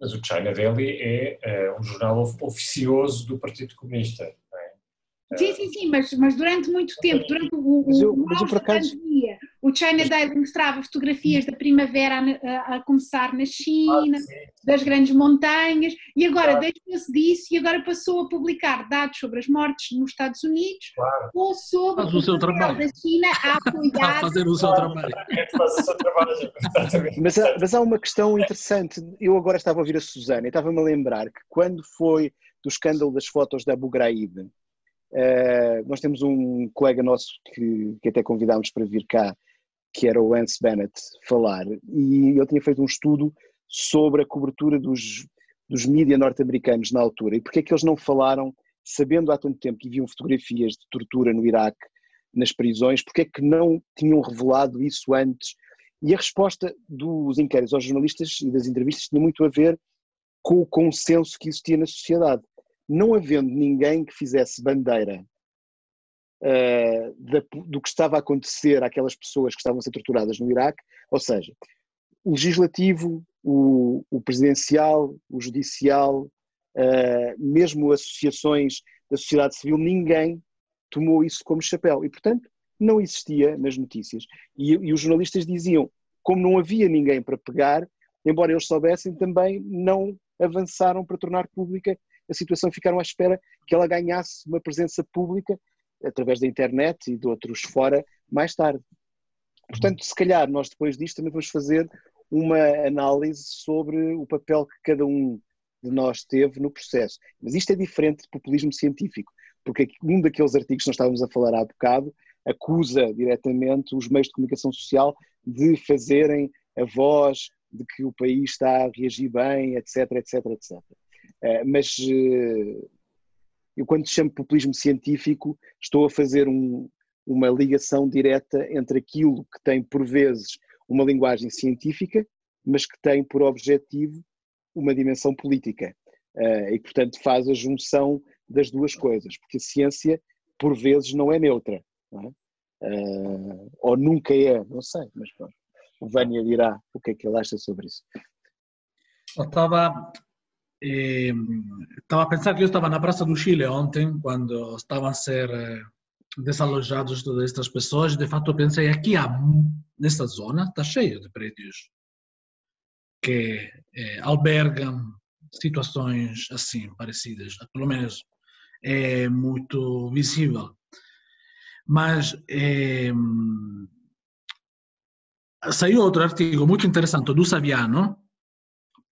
Mas o China Daily é, é um jornal oficioso do Partido Comunista. É? Sim, sim, sim, mas, mas durante muito tempo, durante o, mas eu, o, mas eu, acaso... pandemia, o China Daily mostrava fotografias da primavera a, a começar na China, ah, das grandes montanhas, e agora claro. deixou-se disso e agora passou a publicar dados sobre as mortes nos Estados Unidos claro. ou sobre Faz o seu trabalho. da China a *laughs* apoiar. a fazer o seu trabalho. Faz o seu trabalho, mas, há, mas há uma questão interessante. Eu agora estava a ouvir a Susana e estava-me a lembrar que quando foi do escândalo das fotos da Abu Ghraib, uh, nós temos um colega nosso que, que até convidámos para vir cá, que era o Lance Bennett, falar, e ele tinha feito um estudo sobre a cobertura dos, dos mídias norte-americanos na altura e porque é que eles não falaram, sabendo há tanto tempo que haviam fotografias de tortura no Iraque, nas prisões, porque é que não tinham revelado isso antes? E a resposta dos inquéritos aos jornalistas e das entrevistas tinha muito a ver com o consenso que existia na sociedade. Não havendo ninguém que fizesse bandeira uh, da, do que estava a acontecer àquelas pessoas que estavam a ser torturadas no Iraque, ou seja, o legislativo, o, o presidencial, o judicial, uh, mesmo associações da sociedade civil, ninguém tomou isso como chapéu e, portanto, não existia nas notícias. E, e, os jornalistas diziam, como não havia ninguém para pegar, embora eles soubessem, também não avançaram para tornar pública a situação, ficaram à espera que ela ganhasse uma presença pública através da internet e de outros fora mais tarde. Portanto, se calhar nós depois disto também vamos fazer uma análise sobre o papel que cada um de nós teve no processo. Mas isto é diferente de populismo científico, porque um daqueles artigos que nós estávamos a falar há bocado acusa diretamente os meios de comunicação social de fazerem a voz de que o país está a reagir bem, etc, etc, etc. Mas eh, eu quando chamo populismo científico estou a fazer um, uma ligação direta entre aquilo que tem por vezes uma linguagem científica, mas que tem por objetivo uma dimensão política. Uh, e, portanto, faz a junção das duas coisas, porque a ciência, por vezes, não é neutra. Não é? Uh, ou nunca é, não sei, mas pronto. O Vânia dirá o que é que ele acha sobre isso. Estava, eh, estava a pensar que eu estava na Praça do Chile ontem, quando estavam a ser desalojados todas estas pessoas. De fato, pensei, aqui há, nesta zona, está cheio de prédios que eh, albergam situações assim, parecidas. Pelo menos é muito visível. Mas é, saiu outro artigo muito interessante do Saviano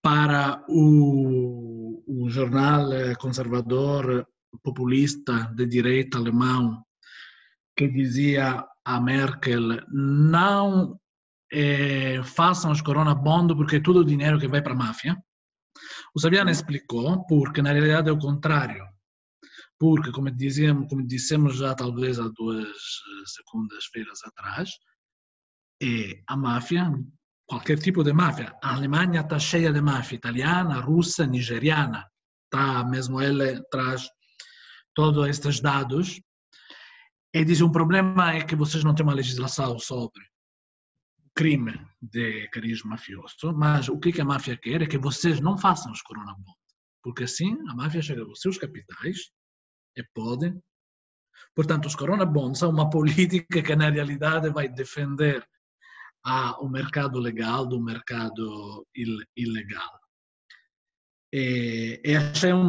para o, o jornal conservador populista de direita alemão que dizia a Merkel não é, façam os corona bond porque é tudo dinheiro que vai para a máfia. O Saviano explicou porque na realidade é o contrário. Porque, como, dizíamos, como dissemos já talvez há duas eh, segundas-feiras atrás, é a máfia, qualquer tipo de máfia. A Alemanha está cheia de máfia italiana, russa, nigeriana. Tá, mesmo ele traz todos estes dados. E diz: um problema é que vocês não têm uma legislação sobre crime de cariz mafioso, mas o que a máfia quer é que vocês não façam os corona bond, porque assim a máfia chega aos seus capitais e pode. Portanto, os corona bonds são uma política que na realidade vai defender a, o mercado legal do mercado il, ilegal. E, e achei um,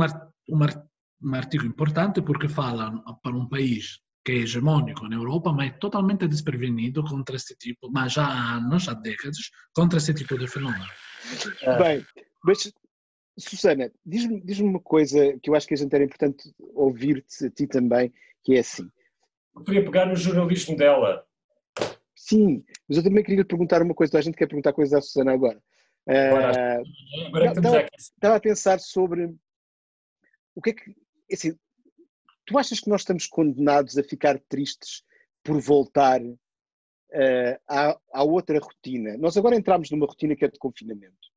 um artigo importante porque fala para um país que é hegemônico na Europa, mas é totalmente desprevenido contra esse tipo, mas já há anos, há décadas, contra esse tipo de fenômeno. Bem, mas Susana, diz-me diz uma coisa que eu acho que a gente era importante ouvir-te a ti também, que é assim. Eu queria pegar no jornalismo dela. Sim, mas eu também queria lhe perguntar uma coisa, a gente quer perguntar coisas à Susana agora. Agora, uh, agora estava, estava a pensar sobre o que é que. Assim, tu achas que nós estamos condenados a ficar tristes por voltar uh, à, à outra rotina? Nós agora entramos numa rotina que é de confinamento.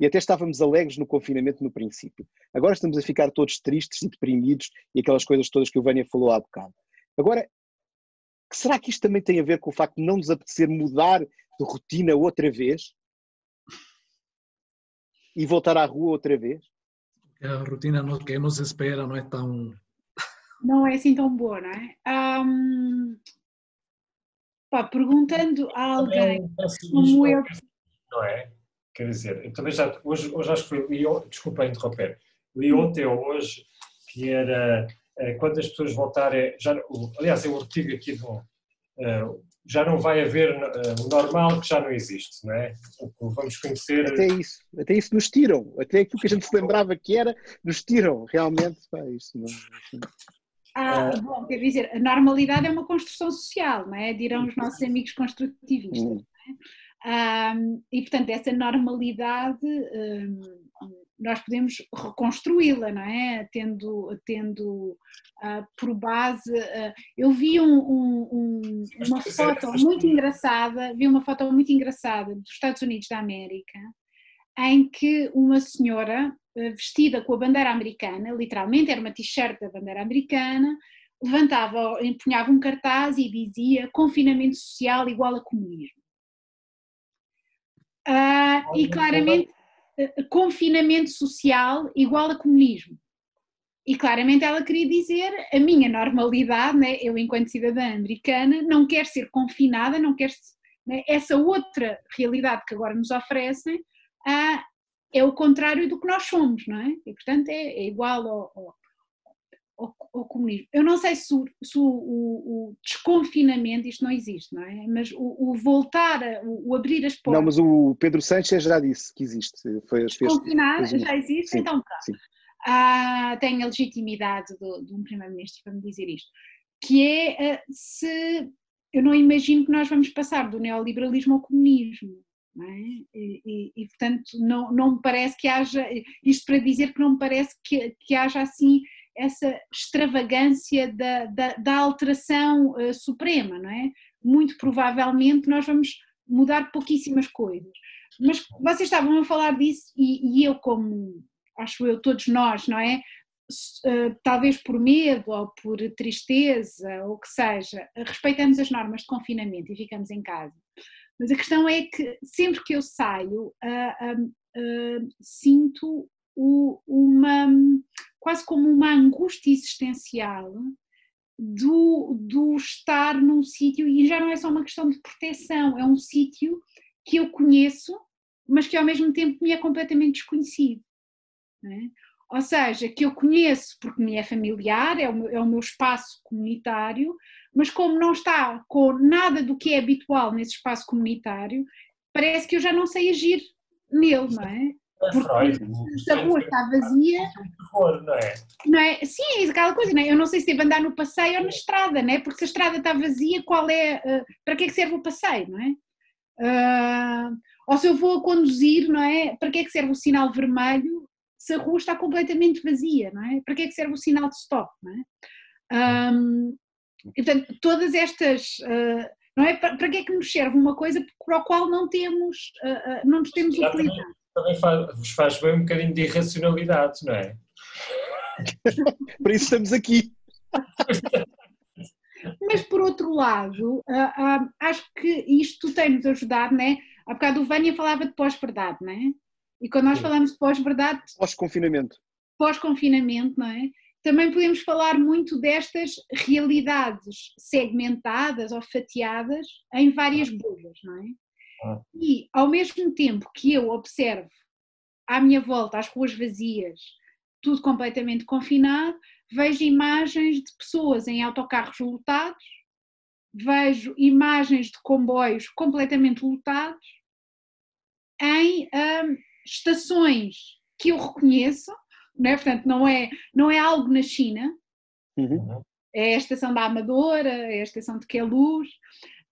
E até estávamos alegres no confinamento no princípio. Agora estamos a ficar todos tristes e deprimidos e aquelas coisas todas que o Vânia falou há bocado. Agora, será que isto também tem a ver com o facto de não nos apetecer mudar de rotina outra vez? E voltar à rua outra vez? A rotina que nos espera não é tão. Não é assim tão boa, não é? Um, pá, perguntando a alguém como eu. Não é? Quer dizer, eu também já, hoje, hoje acho que foi, li, desculpa interromper, li ontem ou hoje que era eh, quando as pessoas voltarem, já, aliás, é um artigo aqui do, eh, já não vai haver eh, o normal que já não existe, não é? Vamos conhecer. Até isso, até isso nos tiram, até aquilo que a gente se lembrava que era, nos tiram, realmente. Pá, isso não, ah, bom, quer dizer, a normalidade é uma construção social, não é? Dirão os nossos amigos construtivistas. Um, e, portanto, essa normalidade um, nós podemos reconstruí-la, não é? Tendo, tendo uh, por base. Uh, eu vi um, um, uma foto muito engraçada, vi uma foto muito engraçada dos Estados Unidos da América, em que uma senhora uh, vestida com a bandeira americana, literalmente era uma t-shirt da bandeira americana, levantava, empunhava um cartaz e dizia confinamento social igual a comunismo. Uh, e claramente, uh, confinamento social igual a comunismo. E claramente ela queria dizer a minha normalidade, né, eu enquanto cidadã americana, não quero ser confinada, não quero né, essa outra realidade que agora nos oferecem, uh, é o contrário do que nós somos, não é? E portanto é, é igual ao, ao, ao, ao comunismo. Eu não sei se, o, se o, o, o, desconfinamento, isto não existe, não é? Mas o, voltar, a, o, abrir as portas. Não, mas o Pedro Sánchez já disse que existe. Foi, Desconfinar fez, já existe, sim, então pronto. Ah, tem a legitimidade do, de um Primeiro-Ministro para me dizer isto. Que é ah, se. Eu não imagino que nós vamos passar do neoliberalismo ao comunismo. É? E, e, e, portanto não, não me parece que haja, isto para dizer que não me parece que, que haja assim essa extravagância da, da, da alteração uh, suprema, não é? Muito provavelmente nós vamos mudar pouquíssimas coisas. Mas vocês estavam a falar disso e, e eu, como acho eu, todos nós, não é? Uh, talvez por medo ou por tristeza ou o que seja, respeitamos as normas de confinamento e ficamos em casa. Mas a questão é que sempre que eu saio, uh, uh, sinto o, uma quase como uma angústia existencial do, do estar num sítio, e já não é só uma questão de proteção, é um sítio que eu conheço, mas que ao mesmo tempo me é completamente desconhecido. É? Ou seja, que eu conheço porque me é familiar, é o, meu, é o meu espaço comunitário, mas como não está com nada do que é habitual nesse espaço comunitário, parece que eu já não sei agir nele, não é? É Porque se a rua está vazia, não é? não é? Sim, é aquela coisa, não é? Eu não sei se devo andar no passeio ou na estrada, não é? Porque se a estrada está vazia, qual é, eh, para que é que serve o passeio, não é? Ah, ou se eu vou a conduzir, não é? Para que é que serve o sinal vermelho se a rua está completamente vazia, não é? Para que é que serve o sinal de stop, não é? E, portanto, todas estas, ah, não é? Para, para que é que nos serve uma coisa para a qual não temos, ah, ah, não nos temos Já também, utilidade? também faz, vos faz bem um bocadinho de irracionalidade, não é? *laughs* Para isso estamos aqui. *laughs* Mas por outro lado, acho que isto tem-nos ajudado, né? Há bocado o Vânia falava de pós-verdade, não é? E quando nós Sim. falamos de pós-verdade, Pós-confinamento. pós-confinamento, não é? Também podemos falar muito destas realidades segmentadas ou fatiadas em várias bolhas, não é? Ah. E ao mesmo tempo que eu observo à minha volta as ruas vazias, tudo completamente confinado, vejo imagens de pessoas em autocarros lotados, vejo imagens de comboios completamente lotados, em hum, estações que eu reconheço, não é? portanto não é, não é algo na China, Uhum. é a estação da Amadora, é a estação de Queluz,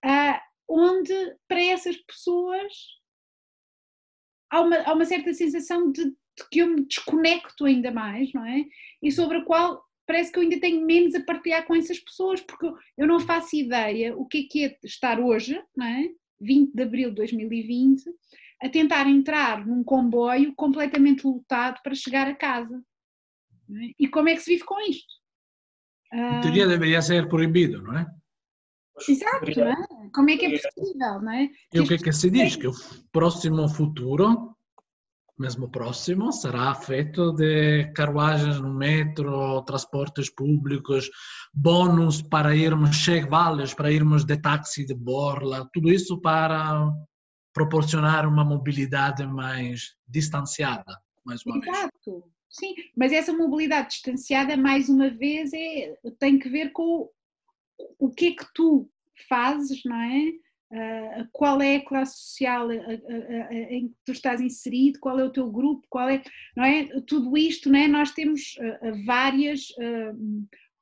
ah, onde para essas pessoas há uma, há uma certa sensação de, de que eu me desconecto ainda mais, não é? E sobre a qual parece que eu ainda tenho menos a partilhar com essas pessoas, porque eu- eu não faço ideia o que é que é estar hoje, não é? 20 de abril de 2020, a tentar entrar num comboio completamente lotado para chegar a casa. é? E como é que se vive com isto? Ah, Em teoria deveria ser proibido, não é? Exato, não é? Como é que é possível, não é? E o que é que se diz? Que o próximo futuro, mesmo próximo, será feito de carruagens no metro, transportes públicos, bônus para irmos, check-vales para irmos de táxi de borla, tudo isso para proporcionar uma mobilidade mais distanciada, mais uma vez. Exato, sim, mas essa mobilidade distanciada, mais uma vez, é, tem que ver com o, o que é que tu fazes, não é? Ah, qual é a classe social em que tu estás inserido, qual é o teu grupo, qual é, não é? Tudo isto, não é? Nós temos ah, várias ah,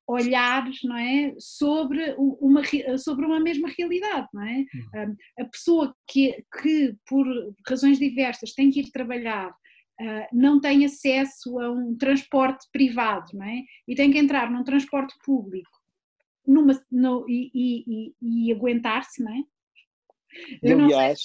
olhares, não é? Sobre uma, re- sobre uma mesma realidade, não é? Ah, a pessoa que, que, por razões diversas, tem que ir trabalhar Uh, não tem acesso a um transporte privado, não é? E tem que entrar num transporte público numa, no, e, e- e- e aguentar-se, não é? Eu não sei, aliás,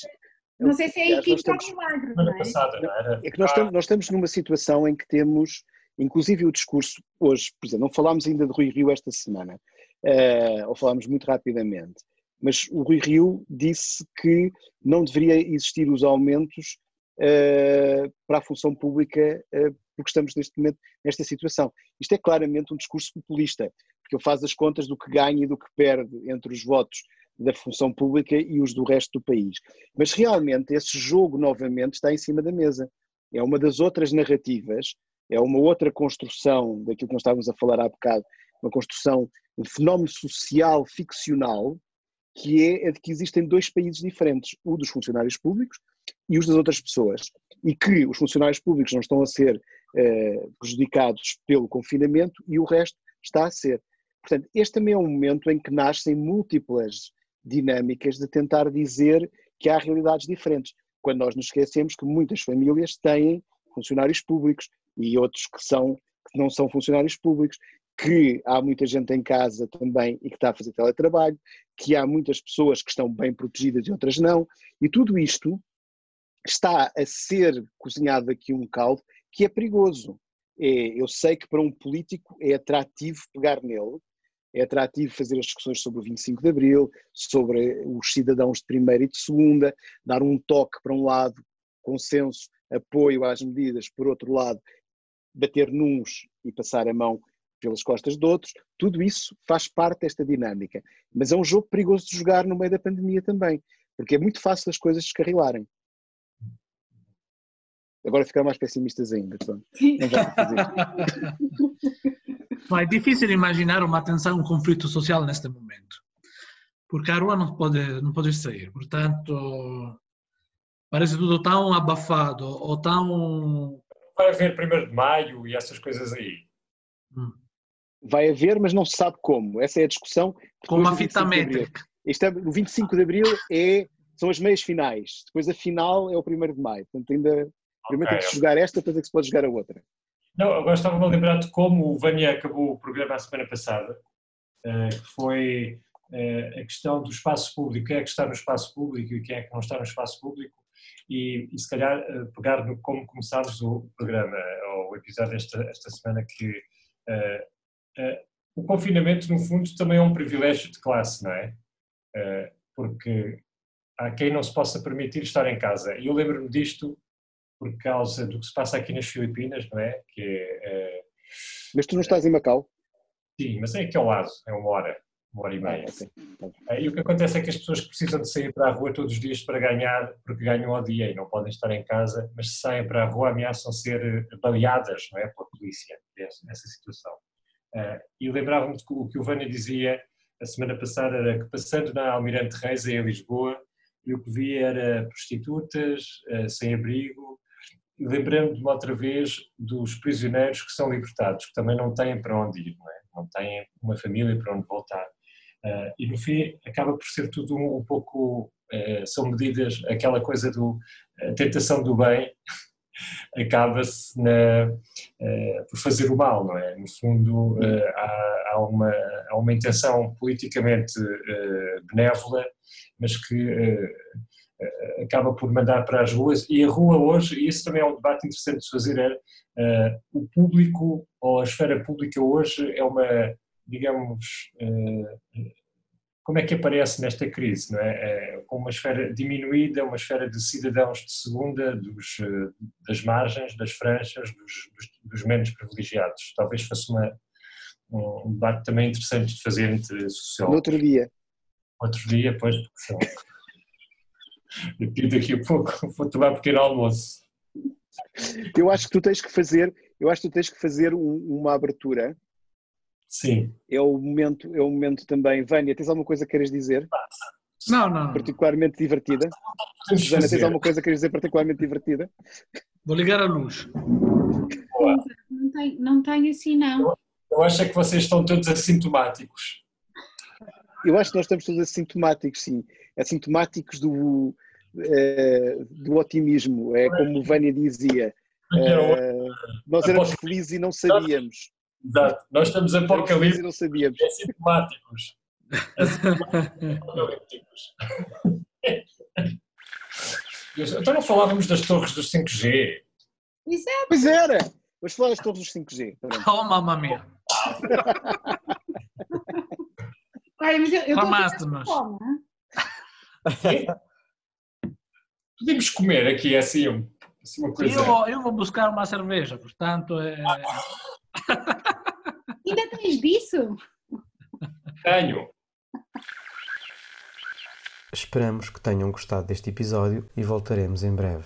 não sei se é aí que está o milagre, não é? passada, não era? É que nós, Ah, estamos, nós estamos numa situação em que temos, inclusive o discurso hoje, por exemplo, não falámos ainda de Rui Rio esta semana, eh, ou falámos muito rapidamente, mas o Rui Rio disse que não deveria existir os aumentos eh, para a função pública eh, porque estamos neste momento nesta situação. Isto é claramente um discurso populista, porque ele faz as contas do que ganha e do que perde entre os votos da função pública e os do resto do país. Mas realmente esse jogo novamente está em cima da mesa. É uma das outras narrativas, é uma outra construção daquilo que nós estávamos a falar há bocado, uma construção, um fenómeno social ficcional, que é a de que existem dois países diferentes, o dos funcionários públicos e os das outras pessoas. E que os funcionários públicos não estão a ser eh, prejudicados pelo confinamento e o resto está a ser. Portanto, este também é um momento em que nascem múltiplas dinâmicas de tentar dizer que há realidades diferentes, quando nós nos esquecemos que muitas famílias têm funcionários públicos e outros que, são, que não são funcionários públicos, que há muita gente em casa também e que está a fazer teletrabalho, que há muitas pessoas que estão bem protegidas e outras não, e tudo isto está a ser cozinhado aqui um caldo que é perigoso. É, eu sei que para um político é atrativo pegar nele, é atrativo fazer as discussões sobre o 25 de Abril, sobre os cidadãos de primeira e de segunda, dar um toque para um lado, consenso, apoio às medidas, por outro lado, bater nuns e passar a mão pelas costas de outros, tudo isso faz parte desta dinâmica. Mas é um jogo perigoso de jogar no meio da pandemia também, porque é muito fácil as coisas descarrilarem. Agora ficaram mais pessimistas ainda. Não fazer *laughs* é difícil imaginar uma tensão, um conflito social neste momento. Porque a rua não pode, não pode sair. Portanto, parece tudo tão abafado ou tão. Vai haver 1 de maio e essas coisas aí. Hum. Vai haver, mas não se sabe como. Essa é a discussão. Com uma fita 25 de Abril. métrica. Isto é, o 25 de Abril é, são as meias finais. Depois a final é o 1 de Maio. Portanto, ainda. Primeiro tem que se jogar esta, depois é que se pode jogar a outra. Não, agora estava-me a lembrar de como o Vânia acabou o programa a semana passada, eh, que foi eh, a questão do espaço público, quem é que está no espaço público e quem é que não está no espaço público, e, e se calhar eh, pegar no como começámos o programa, ou o episódio esta, esta semana, que eh, eh, o confinamento, no fundo, também é um privilégio de classe, não é? Eh, porque há quem não se possa permitir estar em casa. E eu lembro-me disto por causa do que se passa aqui nas Filipinas, não é? Que é, Mas tu não estás em Macau? sim, mas é aqui ao lado, é uma hora, uma hora e Ah, meia. ok. Eh, E o que acontece é que as pessoas que precisam de sair para a rua todos os dias para ganhar, porque ganham ao dia e não podem estar em casa, mas se saem para a rua ameaçam ser eh, baleadas, não é? Pela polícia, nessa situação. Eh, E lembrava-me que o que o Vânia dizia a semana passada era que passando na Almirante Reis, em Lisboa, e o que via era prostitutas, eh, sem abrigo, e lembrando-me outra vez dos prisioneiros que são libertados, que também não têm para onde ir, não, é? não têm uma família para onde voltar. Eh, e no fim acaba por ser tudo um, um pouco, eh, são medidas, aquela coisa do, a tentação do bem *laughs* acaba-se eh, por fazer o mal, não é? No fundo há, há uma, há uma intenção politicamente benévola, mas que acaba por mandar para as ruas, e a rua hoje, e isso também é um debate interessante de fazer, é o público, ou a esfera pública hoje é uma, digamos, eh, como é que aparece nesta crise, não é? É Com uma esfera diminuída, uma esfera de cidadãos de segunda, dos, eh, das margens, das franjas, dos, dos- dos menos privilegiados. Talvez fosse uma, um debate também interessante de fazer entre No sociólogos. outro dia. Outro dia, pois, porque são... *laughs* Daqui, a pouco *laughs* vou tomar um pequeno almoço. Eu acho que tu tens que fazer, eu acho que tu tens que fazer um- uma abertura. Sim. É o momento, é o momento também. Vânia, tens alguma coisa que queres dizer? Não, não. Particularmente divertida? Susana, tens alguma coisa que queres dizer particularmente divertida? Vou ligar a luz. Não tem, não tem assim, não. Eu acho é que vocês estão todos assintomáticos. Eu acho que nós estamos todos assintomáticos, sim. Assintomáticos do, eh, do otimismo. É como o Vânia dizia. eh, nós éramos felizes e não sabíamos. Exato. Nós estamos apocalípticos. não sabíamos. assintomáticos. Assintomáticos. Então não falávamos das torres dos 5G. Exato. Pois era! Vamos falar das torres dos 5G. Pronto. Oh, mamma mia. Olha, mas eu, eu Amaste-nos. fome. Podemos comer aqui assim, um- assim uma coisa. Eu vou, eu vou buscar uma cerveja, portanto, é, Ainda tens disso? Tenho. Esperamos que tenham gostado deste episódio e voltaremos em breve.